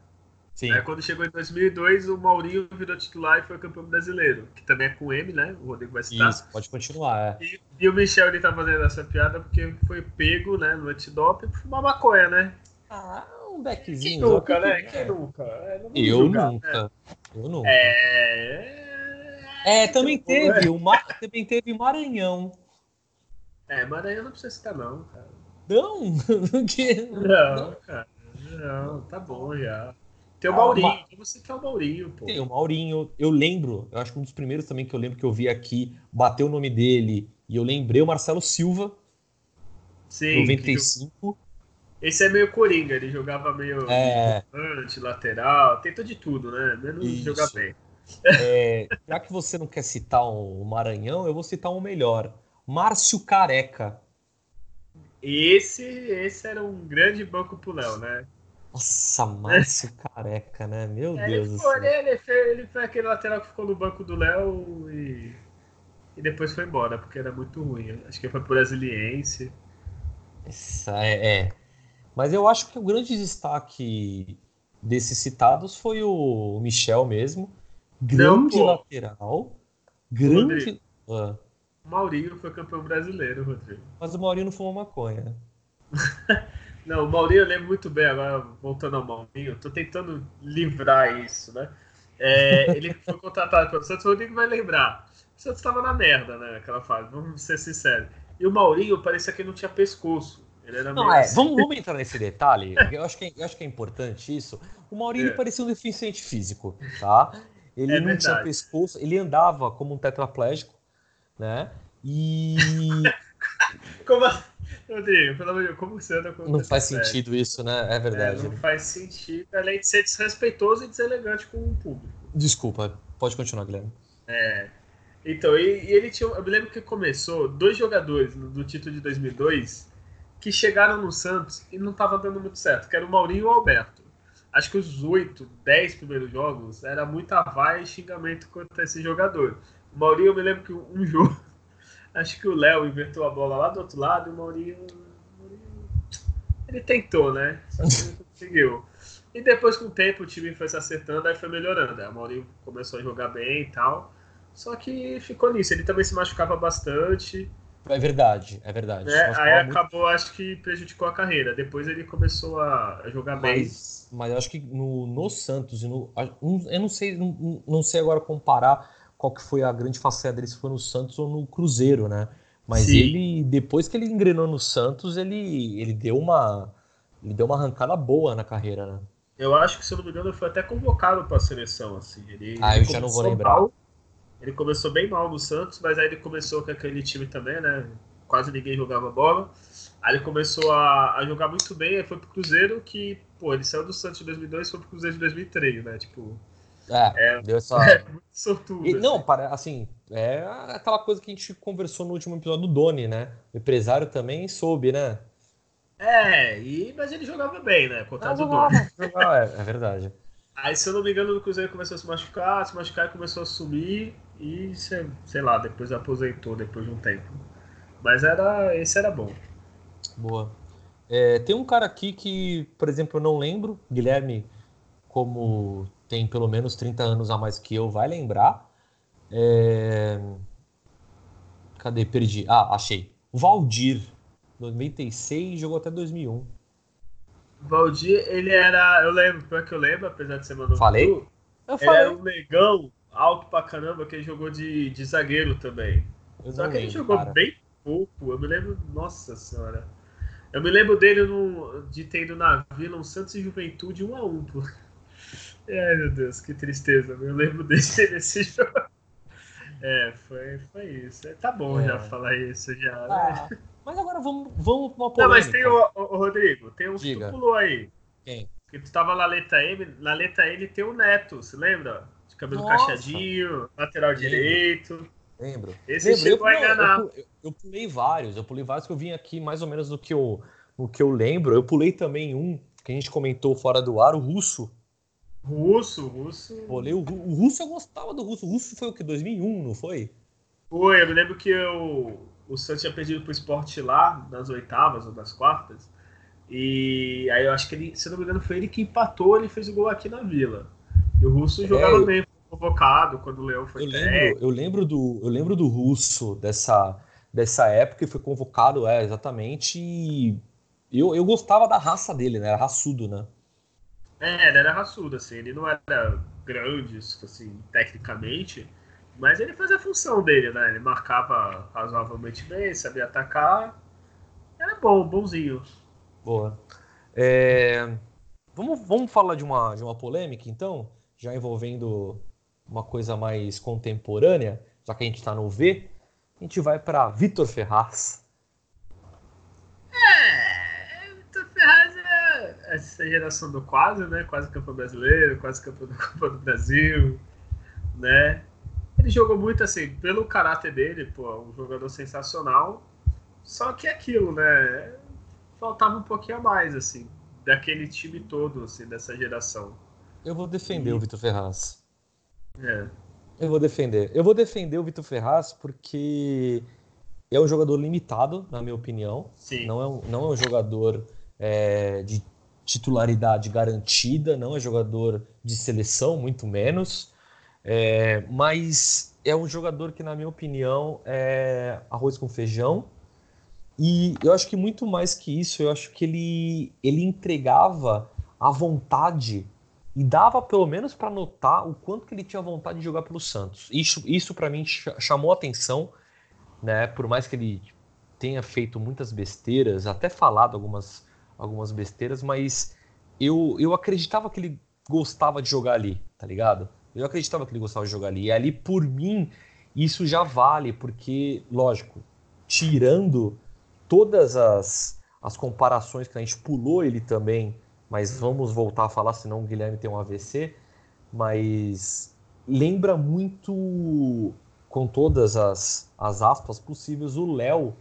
Sim. Aí quando chegou em 2002, o Maurinho virou titular e foi campeão brasileiro, que também é com M, né? O Rodrigo vai citar. Isso, pode continuar. É. E, e o Michel ele tá fazendo essa piada porque foi pego, né, no antidoping por fumar maconha, né? Ah, um Quem beckzinho. nunca, só que- né? Quem nunca? É, Eu julgar, né? nunca. Eu nunca. É. É, também teve. O Ma- também teve Maranhão. É, Maranhão não precisa citar, não, cara. Não? (laughs) que... Não, cara. Não, tá bom já. Tem o Ah, Maurinho, Ma- você quer o Maurinho, pô. Tem o Maurinho, eu lembro, eu acho que um dos primeiros também que eu lembro que eu vi aqui, bateu o nome dele, e eu lembrei o Marcelo Silva, Sim. que 95. Esse é meio coringa, ele jogava meio É. volante, lateral, tenta de tudo, né? Menos Isso. jogar bem. É, já que você não quer citar o Maranhão, eu vou citar um melhor. Márcio Careca. Esse, esse era um grande banco pro Léo, né? Nossa, Márcio Careca, né? Meu É, Deus ele, do foi, céu. ele, foi, ele foi aquele lateral que ficou no banco do Léo e, e depois foi embora, porque era muito ruim. Acho que foi pro Brasiliense. Essa é, é. Mas eu acho que o grande destaque desses citados foi o Michel mesmo. Grande pô. lateral. Grande. Ah, O Maurinho foi campeão brasileiro, Rodrigo. mas o Maurinho não fumou maconha. (laughs) Não, o Maurinho eu lembro muito bem, agora voltando ao Maurinho, tô tentando livrar isso, né? É, (laughs) ele foi contratado pelo Santos, o Rodrigo vai lembrar. O Santos tava na merda, né? Aquela fase, vamos ser sinceros. E o Maurinho parecia que não tinha pescoço. Ele era Não, é, assim. vamos, vamos entrar nesse detalhe, (laughs) eu acho que é, eu acho que é importante isso. O Maurinho É. parecia um deficiente físico, tá? Ele É não tinha verdade. pescoço, ele andava como um tetraplégico, né? E (laughs) Como assim? Rodrigo, pelo amor de Deus, como você anda com não faz sentido isso, né? É É, verdade. não faz sentido, além de ser desrespeitoso e deselegante com o público. Desculpa, pode continuar, Guilherme. É. Então, e, e ele tinha. Eu me lembro que começou dois jogadores no- do título de 2002 que chegaram no Santos e não tava dando muito certo, que era o Maurinho e o Alberto. Acho que os oito, dez primeiros jogos era muita vai e xingamento contra esse jogador. O Maurinho, eu me lembro que um jogo, (laughs) acho que o Léo invertou a bola lá do outro lado e o Maurinho. ele tentou, né? Só que não conseguiu. E depois, com o tempo, o time foi se acertando, aí foi melhorando. Aí o Maurinho começou a jogar bem e tal. Só que ficou nisso. Ele também se machucava bastante. É verdade, é verdade. Né? Aí falamos muito, acabou, acho que prejudicou a carreira. Depois ele começou a jogar bem. mas, mas eu acho que no, no Santos, e no, eu não sei, não, não sei agora comparar qual que foi a grande faceta dele, se foi no Santos ou no Cruzeiro, né? Mas Sim. ele, depois que ele engrenou no Santos, ele, ele deu uma ele deu uma arrancada boa na carreira, né? Eu acho que, se eu não me engano, ele foi até convocado para a seleção, assim. Ele, ah, eu já não vou lembrar. Mal, ele começou bem mal no Santos, mas aí ele começou com aquele time também, né? Quase ninguém jogava bola. Aí ele começou a, a jogar muito bem, aí foi pro Cruzeiro, que, pô, ele saiu do Santos em 2002 e foi pro Cruzeiro em 2003, né? Tipo, é, é, deu essa. (laughs) É muito sortudo. E, não, assim. para, assim, é aquela coisa que a gente conversou no último episódio do Doni, né? O empresário também soube, né? É, e, mas ele jogava bem, né? Contado do Doni. é, é verdade. Aí, se eu não me engano, o Cruzeiro começou a se machucar, se machucar e começou a subir e, sei lá, depois aposentou depois de um tempo. Mas era, esse era bom. Boa. É, tem um cara aqui que, por exemplo, eu não lembro, Guilherme, como tem pelo menos 30 anos a mais que eu, vai lembrar. É... Cadê? Perdi. Ah, achei. O Valdir, 96, jogou até 2001. Valdir, ele era. Eu lembro, pior que eu lembro, apesar de ser mano. Falei? eu ele falei. era um negão alto pra caramba que ele jogou de, de zagueiro também. Eu Só que lembro, ele jogou cara. bem pouco. Eu me lembro. Nossa senhora. Eu me lembro dele no, de ter ido na Vila um Santos e Juventude 1 a 1 pô. Ai meu Deus, que tristeza. Eu lembro desse, (laughs) desse jogo. É, foi, foi isso. É, tá bom é. já falar isso já. Né? Ah, mas agora vamos, vamos pra uma polêmica. Não, mas tem o, o Rodrigo, tem Diga. que tu pulou aí. Quem? Que tu tava na letra M, na letra M tem o Neto, você lembra? De cabelo Nossa. cacheadinho, lateral Lembro. direito. Lembro. Esse Lembro. chegou eu, a enganar. Eu, eu, eu, pulei vários, eu pulei vários que eu vim aqui mais ou menos do que eu, no que eu lembro. Eu pulei também um que a gente comentou fora do ar, o Russo. Russo, Russo. Pulei o, o Russo eu gostava do Russo. O Russo foi o que? 2001, não foi? Foi, eu me lembro que eu, o Santos tinha perdido pro esporte lá, nas oitavas ou nas quartas. E aí eu acho que ele, se não me engano, foi ele que empatou, ele fez o gol aqui na Vila. E o Russo é, jogava bem, foi convocado quando o Leão foi eu lembro, eu lembro do Eu lembro do Russo dessa, dessa época e foi convocado, é, exatamente. E eu, eu gostava da raça dele, né? Era raçudo, né? É, ele era raçudo, assim, ele não era grande, assim, tecnicamente, mas ele fazia a função dele, né? Ele marcava razoavelmente bem, sabia atacar. Era bom, bonzinho. Boa. É... Vamos, vamos falar de uma, de uma polêmica, então, já envolvendo uma coisa mais contemporânea, já que a gente está no V, a gente vai para Vitor Ferraz. É, Vitor Ferraz é essa geração do quase, né? Quase campeão brasileiro, quase campeão da (laughs) Copa do Brasil, né? Ele jogou muito assim, pelo caráter dele, pô, um jogador sensacional. Só que é aquilo, né? Faltava um pouquinho a mais, assim, daquele time todo, assim, dessa geração. Eu vou defender e... o Vitor Ferraz. É. Eu vou defender. Eu vou defender o Vitor Ferraz porque é um jogador limitado, na minha opinião. Sim. Não é um, não é um jogador é, de titularidade garantida, não é jogador de seleção, muito menos. É, mas é um jogador que, na minha opinião, é arroz com feijão. E eu acho que muito mais que isso, eu acho que ele, ele entregava a vontade e dava pelo menos para notar o quanto que ele tinha vontade de jogar pelo Santos. Isso, isso para mim chamou atenção, né? Por mais que ele tenha feito muitas besteiras, até falado algumas, algumas besteiras, mas eu, eu acreditava que ele gostava de jogar ali, tá ligado? Eu acreditava que ele gostava de jogar ali. E ali, por mim, isso já vale, porque, lógico, tirando todas as, as comparações que a gente pulou ele também, mas vamos voltar a falar, senão o Guilherme tem um AVC. Mas lembra muito, com todas as, as aspas possíveis, o Léo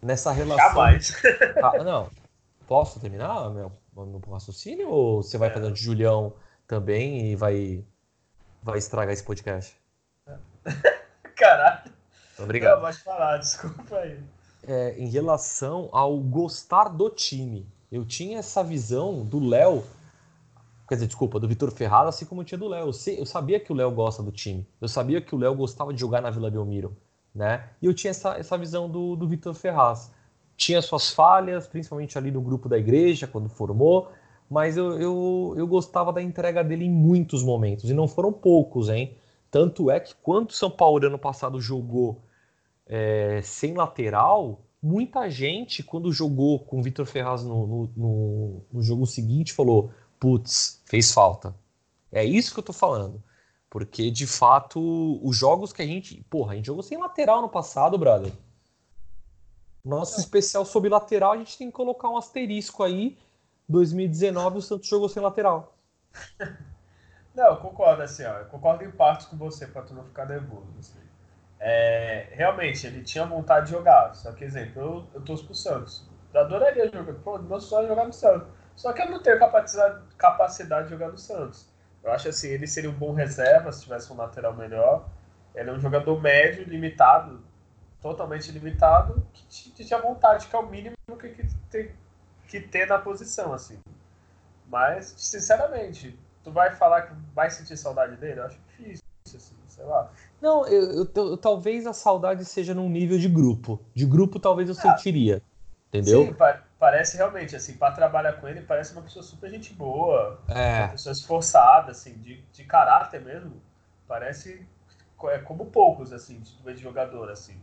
nessa relação. Jamais. Ah, não. Posso terminar meu, meu raciocínio? Ou você vai é. fazendo de Julião também e vai vai estragar esse podcast. (laughs) Caralho. Obrigado. Não, pode falar, desculpa aí. É, em relação ao gostar do time, eu tinha essa visão do Léo, quer dizer, desculpa, do Vitor Ferrara, assim como eu tinha do Léo. Eu, eu, sabia que o Léo gosta do time, eu sabia que o Léo gostava de jogar na Vila Belmiro, né? E eu tinha essa, essa visão do, do Vitor Ferraz. Tinha suas falhas, principalmente ali no grupo da igreja, quando formou, mas eu, eu, eu gostava da entrega dele em muitos momentos, e não foram poucos, hein? Tanto é que quando o São Paulo ano passado jogou é, sem lateral, muita gente, quando jogou com o Vitor Ferraz no, no, no, no jogo seguinte, falou: putz, fez falta. É isso que eu tô falando. Porque, de fato, os jogos que a gente. Porra, a gente jogou sem lateral no passado, brother. Nosso especial sobre lateral, a gente tem que colocar um asterisco aí. 2019 o Santos jogou sem lateral. (laughs) Não, eu concordo, assim, ó, eu concordo em partes com você, para tu não ficar nervoso. Assim. É, realmente, ele tinha vontade de jogar. Só que, exemplo, eu, eu torço pro Santos. Eu adoraria jogar. Pô, meu sonho é jogar no Santos. Só que eu não tenho capacidade, capacidade de jogar no Santos. Eu acho assim, ele seria um bom reserva se tivesse um lateral melhor. Ele é um jogador médio, limitado, totalmente limitado, que, que tinha vontade, que é o mínimo que, que tem que ter na posição, assim. Mas, sinceramente, tu vai falar que vai sentir saudade dele? Eu acho difícil, assim, sei lá. Não, eu, eu, eu, talvez a saudade seja num nível de grupo. De grupo talvez eu ah, sentiria. Entendeu? Sim, pa parece realmente, assim, para trabalhar com ele, parece uma pessoa super gente boa, é. uma pessoa esforçada, assim, de, de caráter mesmo. Parece é como poucos, assim, de jogador, assim.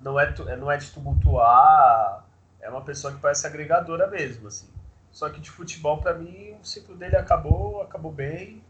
Não é, é, não é de tumultuar, é uma pessoa que parece agregadora mesmo, assim. Só que de futebol, para mim, o ciclo dele acabou, acabou bem,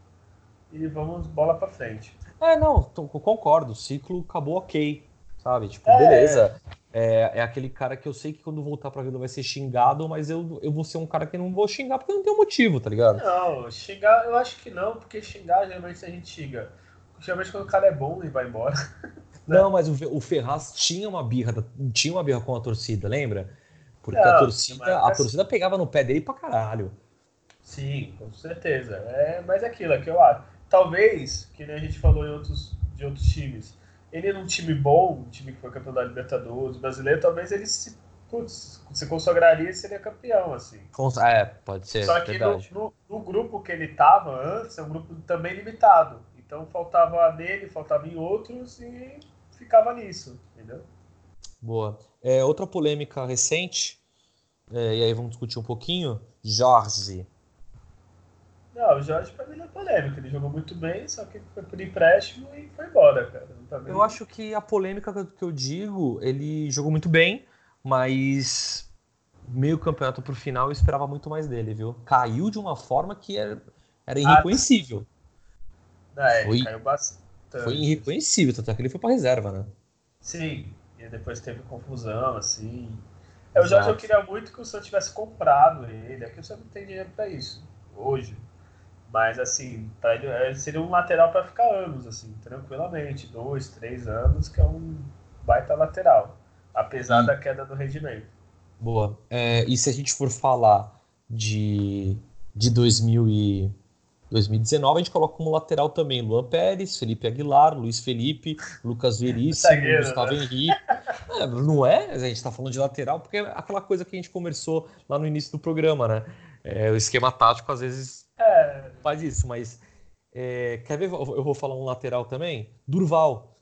e vamos bola para frente. É, não, concordo, o ciclo acabou ok, sabe? Tipo, é, beleza. É, é, aquele cara que eu sei que quando voltar pra vida vai ser xingado, mas eu, eu vou ser um cara que não vou xingar porque não tem motivo, tá ligado? Não, xingar eu acho que não, porque xingar geralmente a gente xinga. Geralmente quando o cara é bom e vai embora. (laughs) Né? Não, mas o, o Ferraz tinha uma birra, tinha uma birra com a torcida, lembra? Porque não, a torcida, mas... a torcida pegava no pé dele pra caralho. Sim, com certeza. É, mas é aquilo, é que eu acho. Talvez, que nem a gente falou em outros, de outros times, ele num time bom, um time que foi campeão da Libertadores, brasileiro, talvez ele se, putz, se consagraria e seria campeão, assim. É, pode ser. Só que no, no, no, grupo que ele tava antes, é um grupo também limitado. Então faltava nele, faltava em outros e ficava nisso, entendeu? Boa. É, outra polêmica recente, é, e aí vamos discutir um pouquinho, Jorge não, o Jorge pra mim não é polêmica. Ele jogou muito bem, só que foi por empréstimo e foi embora, cara. Tá eu acho que a polêmica que eu digo, ele jogou muito bem, mas meio campeonato pro final eu esperava muito mais dele, viu? Caiu de uma forma que era, era irreconhecível. Ah, é, foi, caiu bastante. Foi irreconhecível, tanto é que ele foi pra reserva, né? Sim, e depois teve confusão, assim. É, o Jorge eu queria muito que o Santos tivesse comprado ele, é que o Santos não tem dinheiro pra isso, hoje. Mas, assim, pra ele, é, seria um lateral para ficar anos, assim, tranquilamente. Dois, três anos, que é um baita lateral. Apesar da queda do rendimento. Boa. É, e se a gente for falar de, de 2000 e 2019, a gente coloca como lateral também Luan Pérez, Felipe Aguilar, Luiz Felipe, Lucas Veríssimo, Zagueiro, Gustavo né? Henrique. É, não é? A gente está falando de lateral porque é aquela coisa que a gente conversou lá no início do programa, né? É, o esquema tático às vezes é. Faz isso, mas. É, quer ver? Eu vou falar um lateral também? Durval.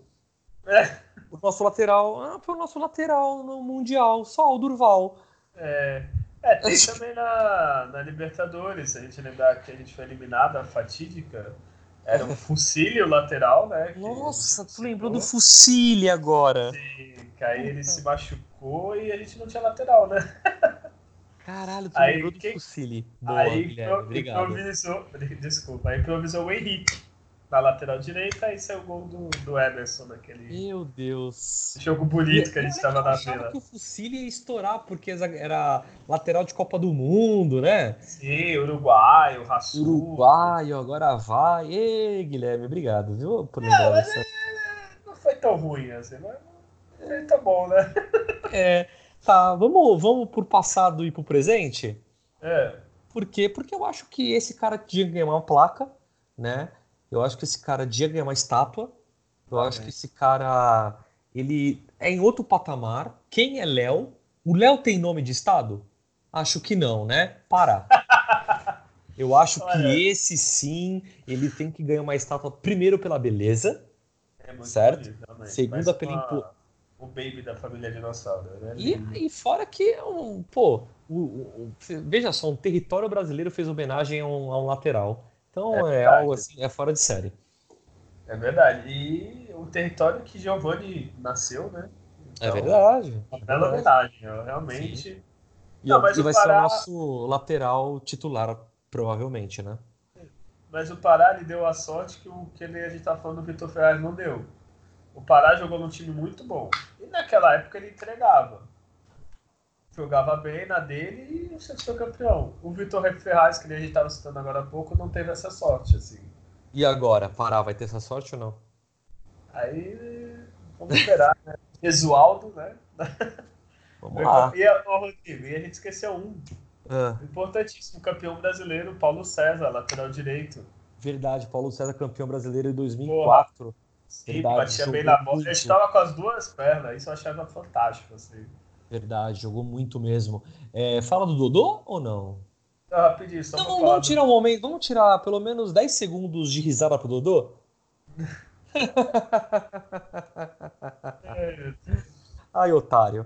É. O nosso lateral. Ah, foi o nosso lateral no Mundial, só o Durval. É. É, tem também na, na Libertadores, se a gente lembrar que a gente foi eliminado, a fatídica. Era um Fucílio lateral, né? Nossa, tu lembrou do Fucílio agora. Sim, que aí ele se machucou e a gente não tinha lateral, né? Caralho, tu aí, lembrou do quem... Fusilli. Boa, aí Guilherme, obrigado. Improvisou, (laughs) desculpa, aí improvisou o Henrique na lateral direita e saiu o gol do, do Emerson naquele. Meu Deus. Jogo bonito que a gente estava na vila. que o Fusilli ia estourar porque era lateral de Copa do Mundo, né? Sim, Uruguai, o Rasul. Uruguai, agora vai. Ei, Guilherme, obrigado, viu? Por lembrar não, dessa... é, não foi tão ruim assim, mas tá bom, né? (laughs) É. Tá, vamos, vamos pro passado e pro presente? É. Por quê? Porque eu acho que esse cara tinha que ganhar uma placa, né? Eu acho que esse cara que ganhar uma estátua. Eu ah, acho é. que esse cara, ele é em outro patamar. Quem é Léo? O Léo tem nome de estado? Acho que não, né? Para. (laughs) Eu acho Olha. que esse sim, ele tem que ganhar uma estátua primeiro pela beleza, é certo? Bonito, Segunda pela uma o baby da família dinossauro. Né? E, e fora que, um, pô, o, o, veja só, um território brasileiro fez homenagem a um, a um lateral. Então é, é algo assim, é fora de série. É verdade. E o território que Giovanni nasceu, né? é verdade. Uma bela homenagem, realmente. Sim. E, Não, e vai Pará... ser o nosso lateral titular, provavelmente, né? Mas o Pará ele deu a sorte que o que ele, a gente tá falando do Vitor Ferraz não deu. O Pará jogou num time muito bom. E naquela época ele entregava. Jogava bem na dele e o Santos foi campeão. O Vitor Ferraz, que a gente estava citando agora há pouco, não teve essa sorte, assim. E agora, Pará vai ter essa sorte ou não? Aí, vamos esperar, né? Esualdo, né? (laughs) Vamos lá. E, ó, Rodrigo, e a gente esqueceu um. Ah. Importantíssimo, campeão brasileiro, Paulo César, lateral direito. Verdade, Paulo César, campeão brasileiro em 2004. Porra. Sim, Verdade, batia bem na bola. Ele estava com as duas pernas, isso eu achava fantástico. Assim. Verdade, jogou muito mesmo. É, fala do Dodô ou não? Não, rapidinho, só não, vamos tirar um momento, vamos tirar pelo menos 10 segundos de risada pro Dodô? é. (laughs) Ai, otário.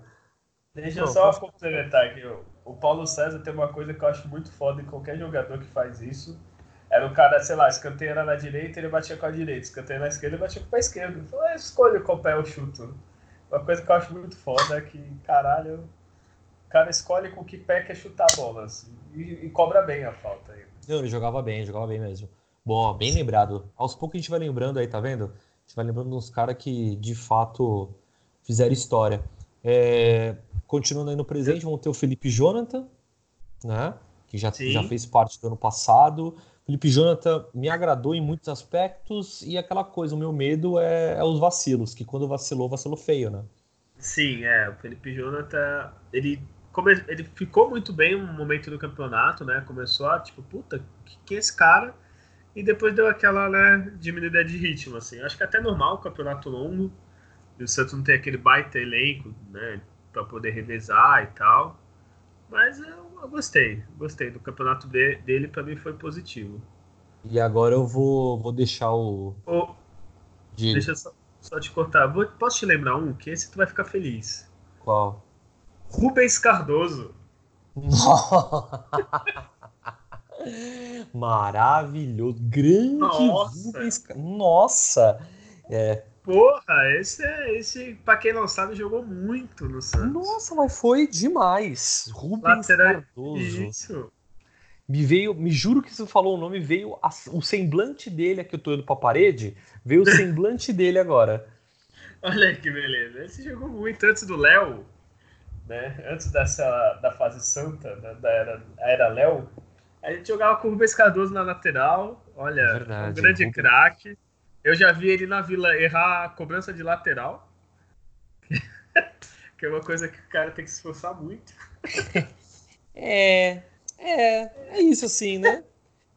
Deixa eu só complementar aqui. O Paulo César tem uma coisa que eu acho muito foda em qualquer jogador que faz isso era o cara, sei lá, escanteio era na direita, ele batia com a direita, escanteio na esquerda, ele batia com a esquerda. Então eu escolho qual pé eu chuto. Uma coisa que eu acho muito foda é que, caralho, o cara escolhe com que pé quer chutar a bola, assim, e, e cobra bem a falta aí. Não, ele jogava bem, jogava bem mesmo. Bom, bem lembrado. Aos poucos a gente vai lembrando aí, tá vendo? A gente vai lembrando uns caras que, de fato, fizeram história. É, continuando aí no presente, vamos ter o Felipe Jonathan, né? Que já, já fez parte do ano passado. Felipe Jonathan me agradou em muitos aspectos e aquela coisa, o meu medo é, é, os vacilos, que quando vacilou, vacilou feio, né? Sim, é, o Felipe Jonathan, ele, come, ele ficou muito bem um momento do campeonato, né? Começou a, tipo, puta, que, que é esse cara? E depois deu aquela, né, diminuída de ritmo, assim. Acho que é até normal o campeonato longo, e o Santos não tem aquele baita elenco, né, pra poder revezar e tal. Mas eu eu gostei, gostei do campeonato de, dele, para mim foi positivo. E agora eu vou, vou deixar o. Oh, de... Deixa eu só, só te cortar. Vou, posso te lembrar um? Que esse tu vai ficar feliz. Qual? Rubens Cardoso. (laughs) Maravilhoso. Grande Nossa. Rubens Nossa! É, Porra, esse é. Esse, pra quem não sabe, jogou muito no Santos. Nossa, mas foi demais. Rubens Lateral... Cardoso. Isso. Me veio, me juro que você falou o nome, veio a, o semblante dele aqui, eu tô indo pra parede, veio o (laughs) semblante dele agora. Olha que beleza. Esse jogou muito antes do Léo, né? Antes dessa da fase santa, da, da era, era Léo. A gente jogava com o Rubens Cardoso na lateral. Olha, verdade, um grande craque. Eu já vi ele na Vila errar a cobrança de lateral. (laughs) que é uma coisa que o cara tem que se esforçar muito. é, é, é isso assim, né?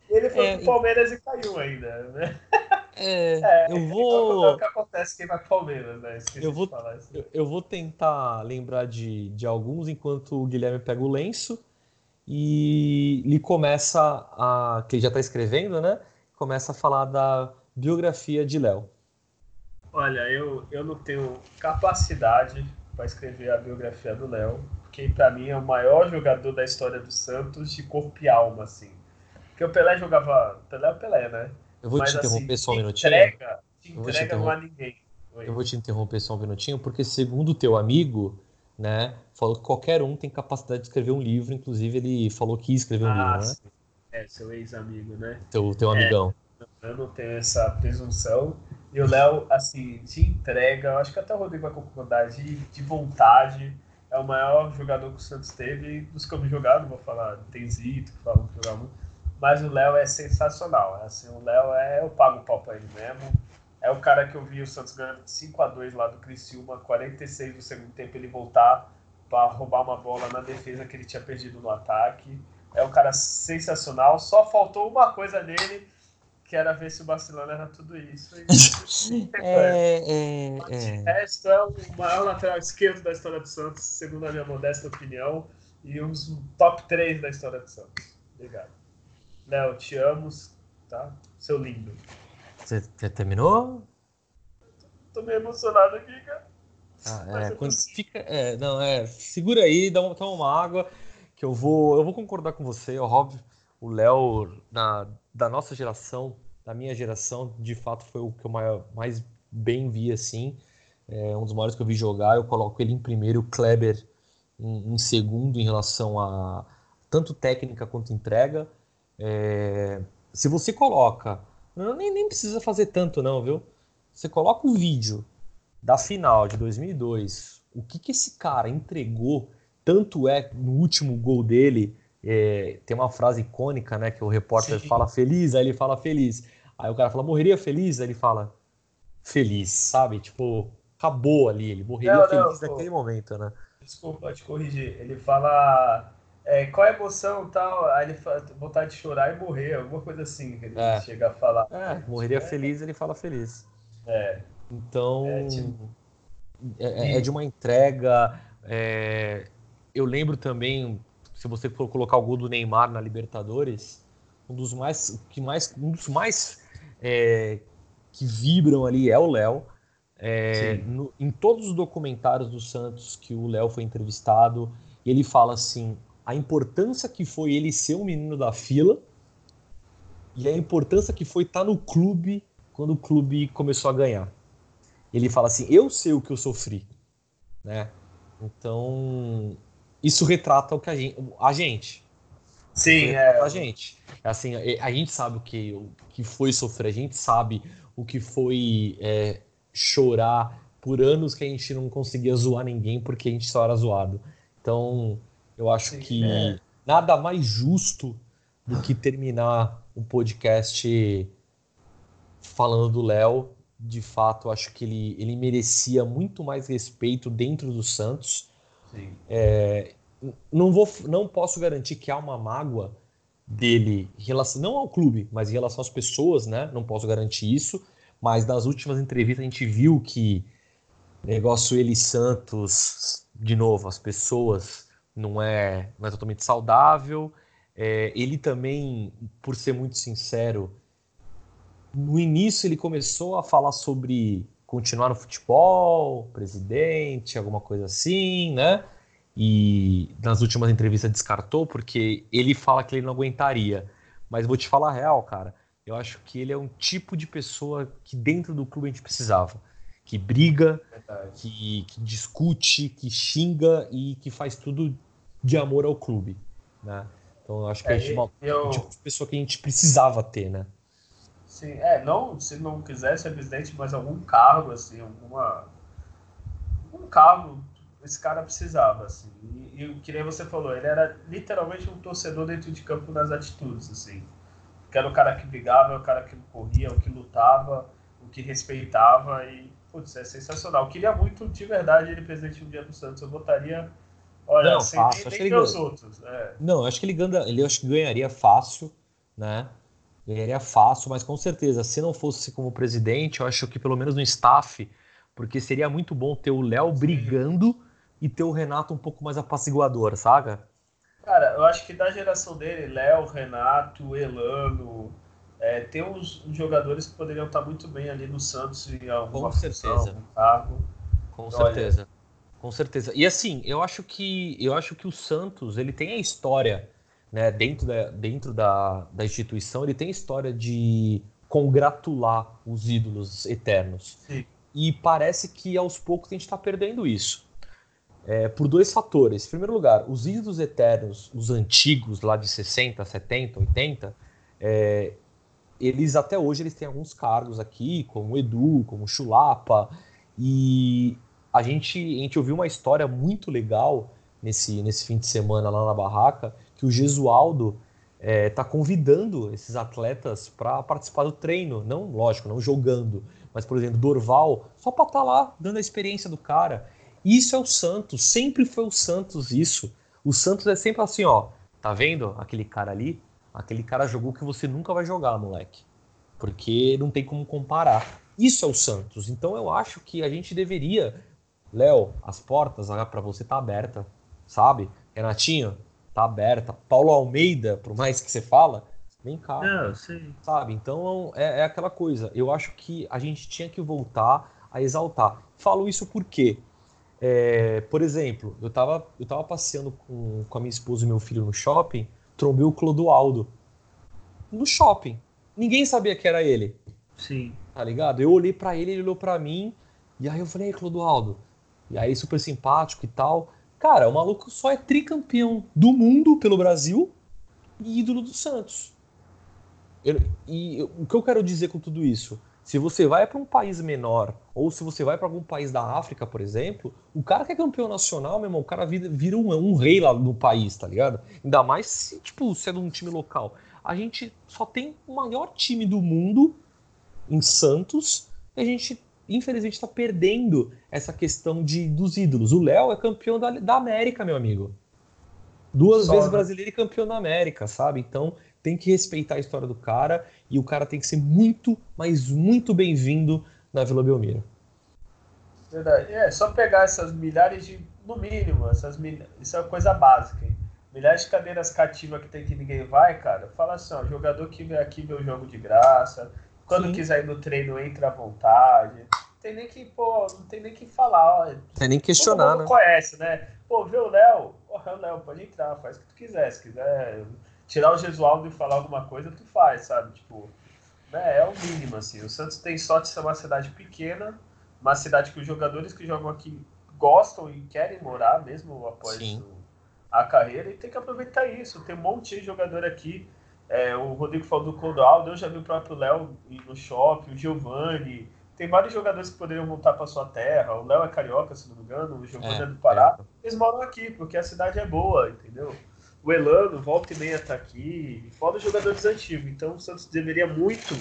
Ele foi é, pro Palmeiras e caiu ainda, né? É, é eu vou. É o que acontece quem vai pro Palmeiras, né? Esqueci eu vou, eu, eu, vou tentar lembrar de, de alguns enquanto o Guilherme pega o lenço e ele começa a. que ele já está escrevendo, né? Começa a falar da biografia de Léo? Olha, eu, eu não tenho capacidade para escrever a biografia do Léo, porque para mim é o maior jogador da história do Santos de corpo e alma, assim. Porque o Pelé jogava. Pelé é o Pelé, né? Eu vou Mas, te interromper assim, só um minutinho. Entrega, te entrega não a ninguém. Oi. Eu vou te interromper só um minutinho, porque segundo o teu amigo, né, falou que qualquer um tem capacidade de escrever um livro, inclusive ele falou que ia escrever um ah, livro, né? É, seu ex-amigo, né? Teu, teu amigão. Eu não tenho essa presunção. E o Léo, assim, de entrega, acho que até o Rodrigo vai concordar, de, de vontade. É o maior jogador que o Santos teve dos que eu me jogado, vou falar, tem Zito, que falam que jogava muito. Mas o Léo é sensacional. É assim, o Léo é. Eu pago o pau pra ele mesmo. É o cara que eu vi o Santos ganhando 5 a 2 lá do Criciúma, 46 do segundo tempo ele voltar para roubar uma bola na defesa que ele tinha perdido no ataque. É um cara sensacional. Só faltou uma coisa nele que era ver se o Barcelona era tudo isso. E... (laughs) é, é, é. O resto é o maior lateral esquerdo da história do Santos, segundo a minha modesta opinião, e um dos top 3 da história do Santos. Obrigado. Léo, te amo, tá? Seu lindo. Você terminou? Tô meio emocionado aqui, cara. Ah, é, quando fica, é, não, é, segura aí, dá uma, toma uma água, que eu vou, eu vou concordar com você, é óbvio. O Léo, da nossa geração, da minha geração, de fato foi o que eu mais, mais bem vi assim. é um dos maiores que eu vi jogar. Eu coloco ele em primeiro, o Kleber em, em segundo em relação a tanto técnica quanto entrega. É, se você coloca, não, nem, nem precisa fazer tanto não, viu? Você coloca o vídeo da final de 2002, o que, que esse cara entregou, tanto é no último gol dele, é, tem uma frase icônica, né, que o repórter Sim. fala feliz, aí ele fala feliz. Aí o cara fala, morreria feliz? Aí ele fala, feliz, sabe? Tipo, acabou ali, ele morreria não, feliz não, naquele pô, momento, né? Desculpa te corrigir. Ele fala é, qual é a emoção tal, aí ele fala, vontade de chorar e morrer, alguma coisa assim que ele é. chega a falar. É, morreria é. feliz, ele fala feliz. É. Então, é, tipo... é, é de uma entrega. É, eu lembro também, se você for colocar o gol do Neymar na Libertadores, um dos mais, que mais, um dos mais é, que vibram ali é o Léo. É, no, em todos os documentários do Santos que o Léo foi entrevistado, ele fala assim: a importância que foi ele ser um menino da fila e a importância que foi estar no clube quando o clube começou a ganhar. Ele fala assim: eu sei o que eu sofri, né? Então isso retrata o que a gente, a gente. Sim, é. A gente. Assim, a gente sabe o que, o que foi sofrer, a gente sabe o que foi é, chorar por anos que a gente não conseguia zoar ninguém porque a gente só era zoado. Então, eu acho Sim, que é. nada mais justo do que terminar um podcast falando do Léo. De fato, acho que ele, ele merecia muito mais respeito dentro do Santos. É, não, vou, não posso garantir que há uma mágoa dele relação não ao clube, mas em relação às pessoas, né? Não posso garantir isso. Mas nas últimas entrevistas a gente viu que negócio ele Santos, de novo, as pessoas não é, não é totalmente saudável. É, ele também, por ser muito sincero, no início ele começou a falar sobre continuar no futebol, presidente, alguma coisa assim, né? E nas últimas entrevistas descartou porque ele fala que ele não aguentaria. Mas vou te falar a real, cara. Eu acho que ele é um tipo de pessoa que dentro do clube a gente precisava. Que briga, que, que, discute, que xinga e que faz tudo de amor ao clube. Né? Então eu acho que é, a gente é uma, eu... um tipo de pessoa que a gente precisava ter, né? Sim, é, não, se não quisesse ser presidente, mas algum cargo, assim, alguma. Um cargo esse cara precisava, assim. E, e que nem você falou, ele era literalmente um torcedor dentro de campo nas atitudes, assim que era o cara que brigava, o cara que corria, o que lutava, o que respeitava e, putz, é sensacional. Eu queria muito, de verdade, ele presidente do Dia do Santos. Eu votaria, olha, não, sem fácil. nem, nem os outros. É. Não, acho que ele, ganha, ele acho que ganharia fácil, né? Ganharia fácil, mas com certeza, se não fosse como presidente, eu acho que pelo menos no staff, porque seria muito bom ter o Léo brigando e ter o Renato um pouco mais apaciguador, saca? Cara, eu acho que da geração dele, Léo, Renato, Elano, é, tem uns jogadores que poderiam estar muito bem ali no Santos em alguma Com certeza. cargo. Com então, certeza. Com certeza. E assim, eu acho que eu acho que o Santos ele tem a história, né, dentro da, dentro da, da instituição, ele tem história de congratular os ídolos eternos. Sim. E parece que aos poucos a gente está perdendo isso é, por dois fatores. Em primeiro lugar, os ídolos eternos, os antigos lá de 60, 70, 80, é, eles até hoje eles têm alguns cargos aqui, como o Edu, como o Chulapa, e a gente, a gente ouviu uma história muito legal nesse, nesse fim de semana lá na barraca, que o Gesualdo está é, tá convidando esses atletas para participar do treino, não, lógico, não jogando, mas, por exemplo, Dorval, só para estar tá lá dando a experiência do cara. Isso é o Santos, sempre foi o Santos isso. O Santos é sempre assim, ó, tá vendo aquele cara ali? Aquele cara jogou que você nunca vai jogar, moleque. Porque não tem como comparar. Isso é o Santos. Então eu acho que a gente deveria, Léo, as portas para você tá aberta, sabe? Renatinho, tá aberta. Paulo Almeida, por mais que você fala, vem cá. Não, sim. Sabe? Então é, é aquela coisa. Eu acho que a gente tinha que voltar a exaltar. Falo isso porque é, por exemplo, eu estava eu tava passeando com, com a minha esposa e meu filho no shopping, trombei o Clodoaldo. No shopping. Ninguém sabia que era ele. Sim. Tá ligado? Eu olhei para ele, ele olhou para mim. E aí eu falei, Clodoaldo, e aí super simpático e tal. Cara, o maluco só é tricampeão do mundo pelo Brasil e ídolo do Santos. Eu, e o que eu quero dizer com tudo isso? Se você vai para um país menor, ou se você vai para algum país da África, por exemplo, o cara que é campeão nacional, meu irmão, o cara vira, vira um, um, rei lá no país, tá ligado? Ainda mais se, tipo, se é de um time local. A gente só tem o maior time do mundo em Santos, e a gente, infelizmente, está perdendo essa questão de, dos ídolos. O Léo é campeão da, da América, meu amigo. Duas só, vezes né? brasileiro e campeão da América, sabe? Então tem que respeitar a história do cara e o cara tem que ser muito, mas muito bem-vindo na Vila Belmiro. Verdade. É, só pegar essas milhares de, no mínimo, essas mil... isso é uma coisa básica, hein? Milhares de cadeiras cativas que tem que ninguém vai, cara. Fala assim, ó, jogador que vem aqui vê o jogo de graça. Quando Sim. quiser ir no treino, entra à vontade. Tem nem que, pô, não tem nem que falar, ó. Tem nem que questionar, né? conhece, né? Pô, vê o Léo, porra, o Léo, pode entrar, faz o que tu quiser. Se quiser tirar o Gesualdo e falar alguma coisa, tu faz, sabe? Tipo, né, é o mínimo, assim. O Santos tem sorte de ser uma cidade pequena, uma cidade que os jogadores que jogam aqui gostam e querem morar, mesmo após a carreira, e tem que aproveitar isso. Tem um monte de jogador aqui. É, o Rodrigo falou do Clodoaldo, eu já vi o próprio Léo no shopping, o Giovanni. Tem vários jogadores que poderiam voltar para sua terra. O Léo é carioca, se não me engano, o Giovanni é, é do Pará. É. Eles moram aqui, porque a cidade é boa, entendeu? o Elano, volta e meia tá aqui, fora os jogadores antigos. Então o Santos deveria muito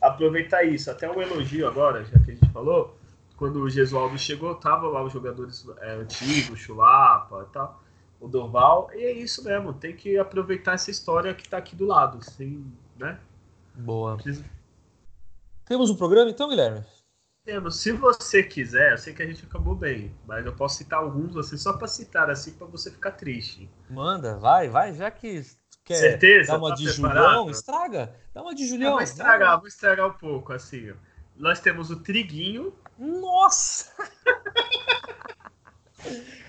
aproveitar isso. Até um elogio agora, já que a gente falou, quando o Gesualdo chegou, tava lá os jogadores é, antigos, Chulapa e tal, o Dorval, e é isso mesmo, tem que aproveitar essa história que tá aqui do lado, assim, né? Boa. Precisa... Temos um programa então, Guilherme? Temos. Se você quiser, eu sei que a gente acabou bem, mas eu posso citar alguns assim só para citar assim para você ficar triste. Manda, vai, vai, já que quer Certeza, dar uma tá de preparado? Julião, estraga. Dá uma de Julião. vou estragar, vai. vou estragar um pouco assim. Nós temos o Triguinho. Nossa! (laughs)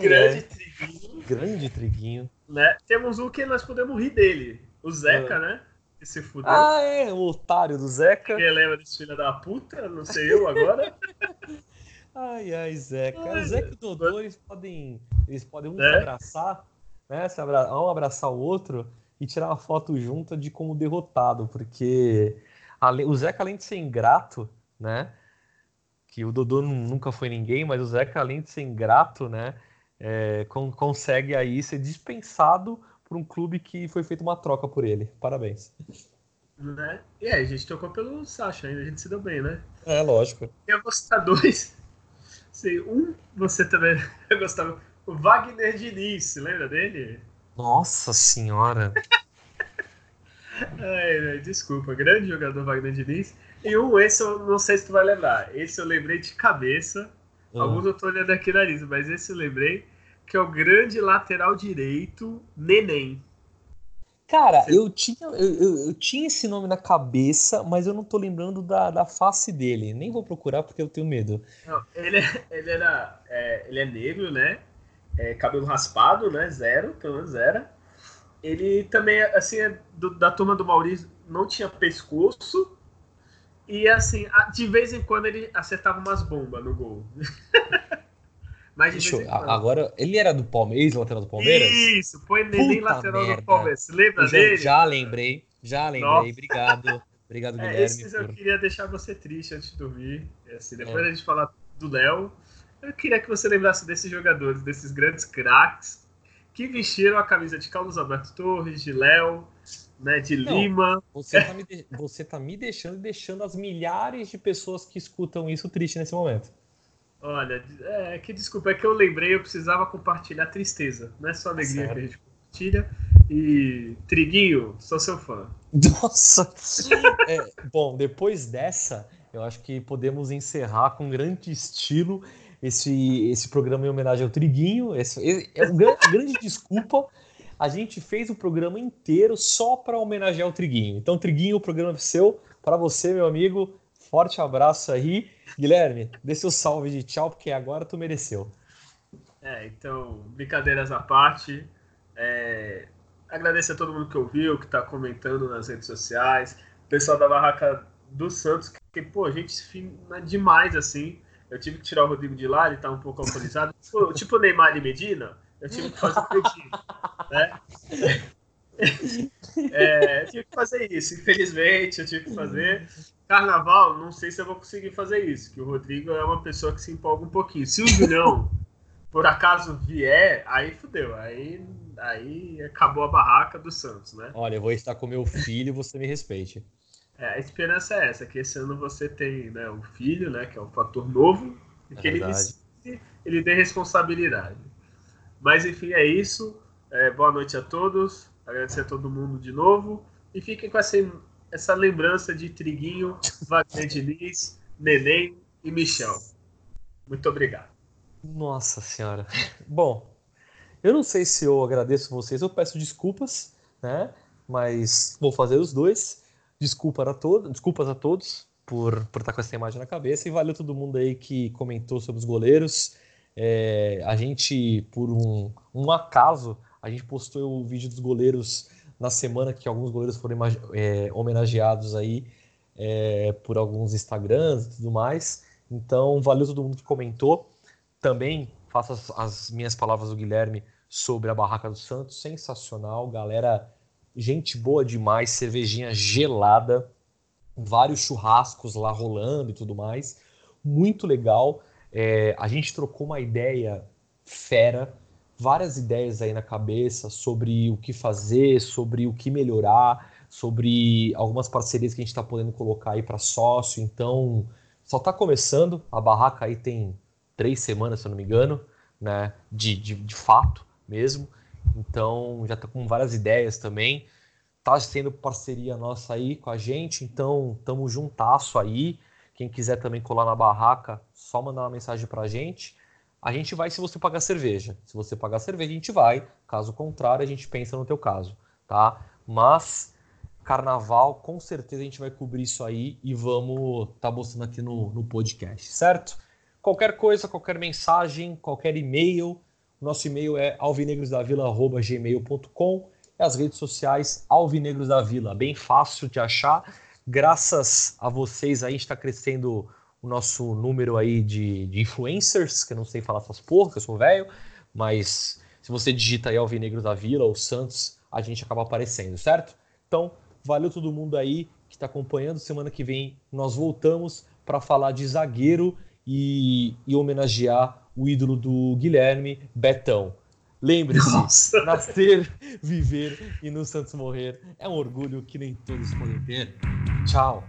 Grande é. Triguinho. Grande Triguinho. Né? Temos um que nós podemos rir dele, o Zeca, é. né? que se fudeu. Ah, é, o otário do Zeca. Quem lembra desse filho da puta? Não sei eu agora. (laughs) ai, ai, Zeca. Ai, o Zeca e o Dodô, eles podem, eles podem um é. se abraçar, né? Se abra um abraçar o outro e tirar uma foto junta de como derrotado, porque o Zeca, além de ser ingrato, né? Que o Dodô nunca foi ninguém, mas o Zeca, além de ser ingrato, né? É, consegue aí ser dispensado por um clube que foi feita uma troca por ele. Parabéns. Né? E aí, a gente trocou pelo Sacha ainda, a gente se deu bem, né? É, lógico. Eu gostar dois. Sei, um, você também (laughs) gostava. O Wagner Diniz, lembra dele? Nossa senhora! (laughs) Ai, desculpa, grande jogador Wagner Diniz. E um, esse eu não sei se tu vai lembrar. Esse eu lembrei de cabeça. Uhum. Alguns eu tô olhando aqui na lista, mas esse eu lembrei que é o grande lateral direito, Neném. Cara, Você... eu tinha, eu, eu, eu, tinha esse nome na cabeça, mas eu não tô lembrando da, da face dele. Nem vou procurar porque eu tenho medo. Não, ele, é, ele, era, é, ele é negro, né? É, cabelo raspado, né? Zero, pelo menos era. Ele também, assim, é do, da turma do Maurício, não tinha pescoço. E, assim, de vez em quando ele acertava umas bombas no gol. (laughs) Mas Deixa eu, agora, ele era do Palmeiras, lateral do Palmeiras? Isso, põe nem lateral merda. do Palmeiras. Lembra já, dele? Já lembrei, já lembrei. Nossa. Obrigado. Obrigado, é, Guilherme. Esses por... eu queria deixar você triste antes de dormir. Assim, depois é. a gente falar do Léo, eu queria que você lembrasse desses jogadores, desses grandes craques que vestiram a camisa de Carlos Alberto Torres, de Léo, né, de Não, Lima. Você tá, me de... você tá me deixando e deixando as milhares de pessoas que escutam isso triste nesse momento. Olha, é que desculpa, é que eu lembrei, eu precisava compartilhar tristeza. Não é só alegria Sério? que a gente compartilha. E Triguinho, sou seu fã. Nossa! (laughs) é, bom, depois dessa, eu acho que podemos encerrar com grande estilo esse, esse programa em homenagem ao Triguinho. Esse, é uma grande desculpa. A gente fez o programa inteiro só para homenagear o Triguinho. Então, Triguinho, o programa é seu, para você, meu amigo. Forte abraço aí. Guilherme, dê seu salve de tchau, porque agora tu mereceu. É, então, brincadeiras à parte. É, agradeço a todo mundo que ouviu, que está comentando nas redes sociais. O pessoal da Barraca do Santos, que, pô, gente fina demais, assim. eu tive que tirar o Rodrigo de lá, ele tá um pouco alcoolizado. Tipo, tipo Neymar e Medina, eu tive que fazer o pedido, né? (laughs) É, eu tive que fazer isso, infelizmente, eu tive que fazer. Carnaval, não sei se eu vou conseguir fazer isso, que o Rodrigo é uma pessoa que se empolga um pouquinho. Se o Julião, por acaso, vier, aí fudeu, aí, aí acabou a barraca do Santos, né? Olha, eu vou estar com meu filho e você me respeite. É, a esperança é essa, que esse ano você tem né, um filho, né, que é um fator novo, e é que ele, ele dê responsabilidade. Mas enfim, é isso. É, boa noite a todos. Agradecer a todo mundo de novo. E fiquem com essa, essa lembrança de Triguinho, (laughs) Wagner Diniz, Neném e Michel. Muito obrigado. Nossa Senhora. Bom, eu não sei se eu agradeço vocês, eu peço desculpas, né? Mas vou fazer os dois. Desculpa a todos, desculpas a todos por, por estar com essa imagem na cabeça e valeu todo mundo aí que comentou sobre os goleiros. É, a gente, por um, um acaso, a gente postou o vídeo dos goleiros na semana que alguns goleiros foram é, homenageados aí é, por alguns Instagrams e tudo mais. Então, valeu todo mundo que comentou. Também faço as, as minhas palavras do Guilherme sobre a Barraca do Santos. Sensacional, galera gente boa demais, cervejinha gelada, vários churrascos lá rolando e tudo mais. Muito legal. É, a gente trocou uma ideia fera, várias ideias aí na cabeça sobre o que fazer, sobre o que melhorar, sobre algumas parcerias que a gente está podendo colocar aí para sócio. Então, só está começando. A barraca aí tem três semanas, se eu não me engano, né? De, de, de fato mesmo. Então já está com várias ideias também. Tá sendo parceria nossa aí com a gente, então tamo juntasso aí. Quem quiser também colar na barraca, só mandar uma mensagem pra gente. A gente vai se você pagar cerveja. Se você pagar cerveja, a gente vai. Caso contrário, a gente pensa no teu caso, tá? Mas carnaval, com certeza a gente vai cobrir isso aí e vamos tá mostrando aqui no, no podcast, certo? Qualquer coisa, qualquer mensagem, qualquer e-mail, nosso e-mail é alvinegrosdavila.gmail.com e as redes sociais Alvinegros da Vila. Bem fácil de achar. Graças a vocês aí, a gente está crescendo o nosso número aí de, de, influencers, que eu não sei falar essas porra, que eu sou velho, mas se você digita aí Alvinegros da Vila ou Santos, a gente acaba aparecendo, certo? Então, valeu todo mundo aí que está acompanhando. Semana que vem nós voltamos para falar de zagueiro e, e homenagear o ídolo do Guilherme, Betão. Lembre-se, nascer, viver e no Santos morrer é um orgulho que nem todos podem ter. Tchau.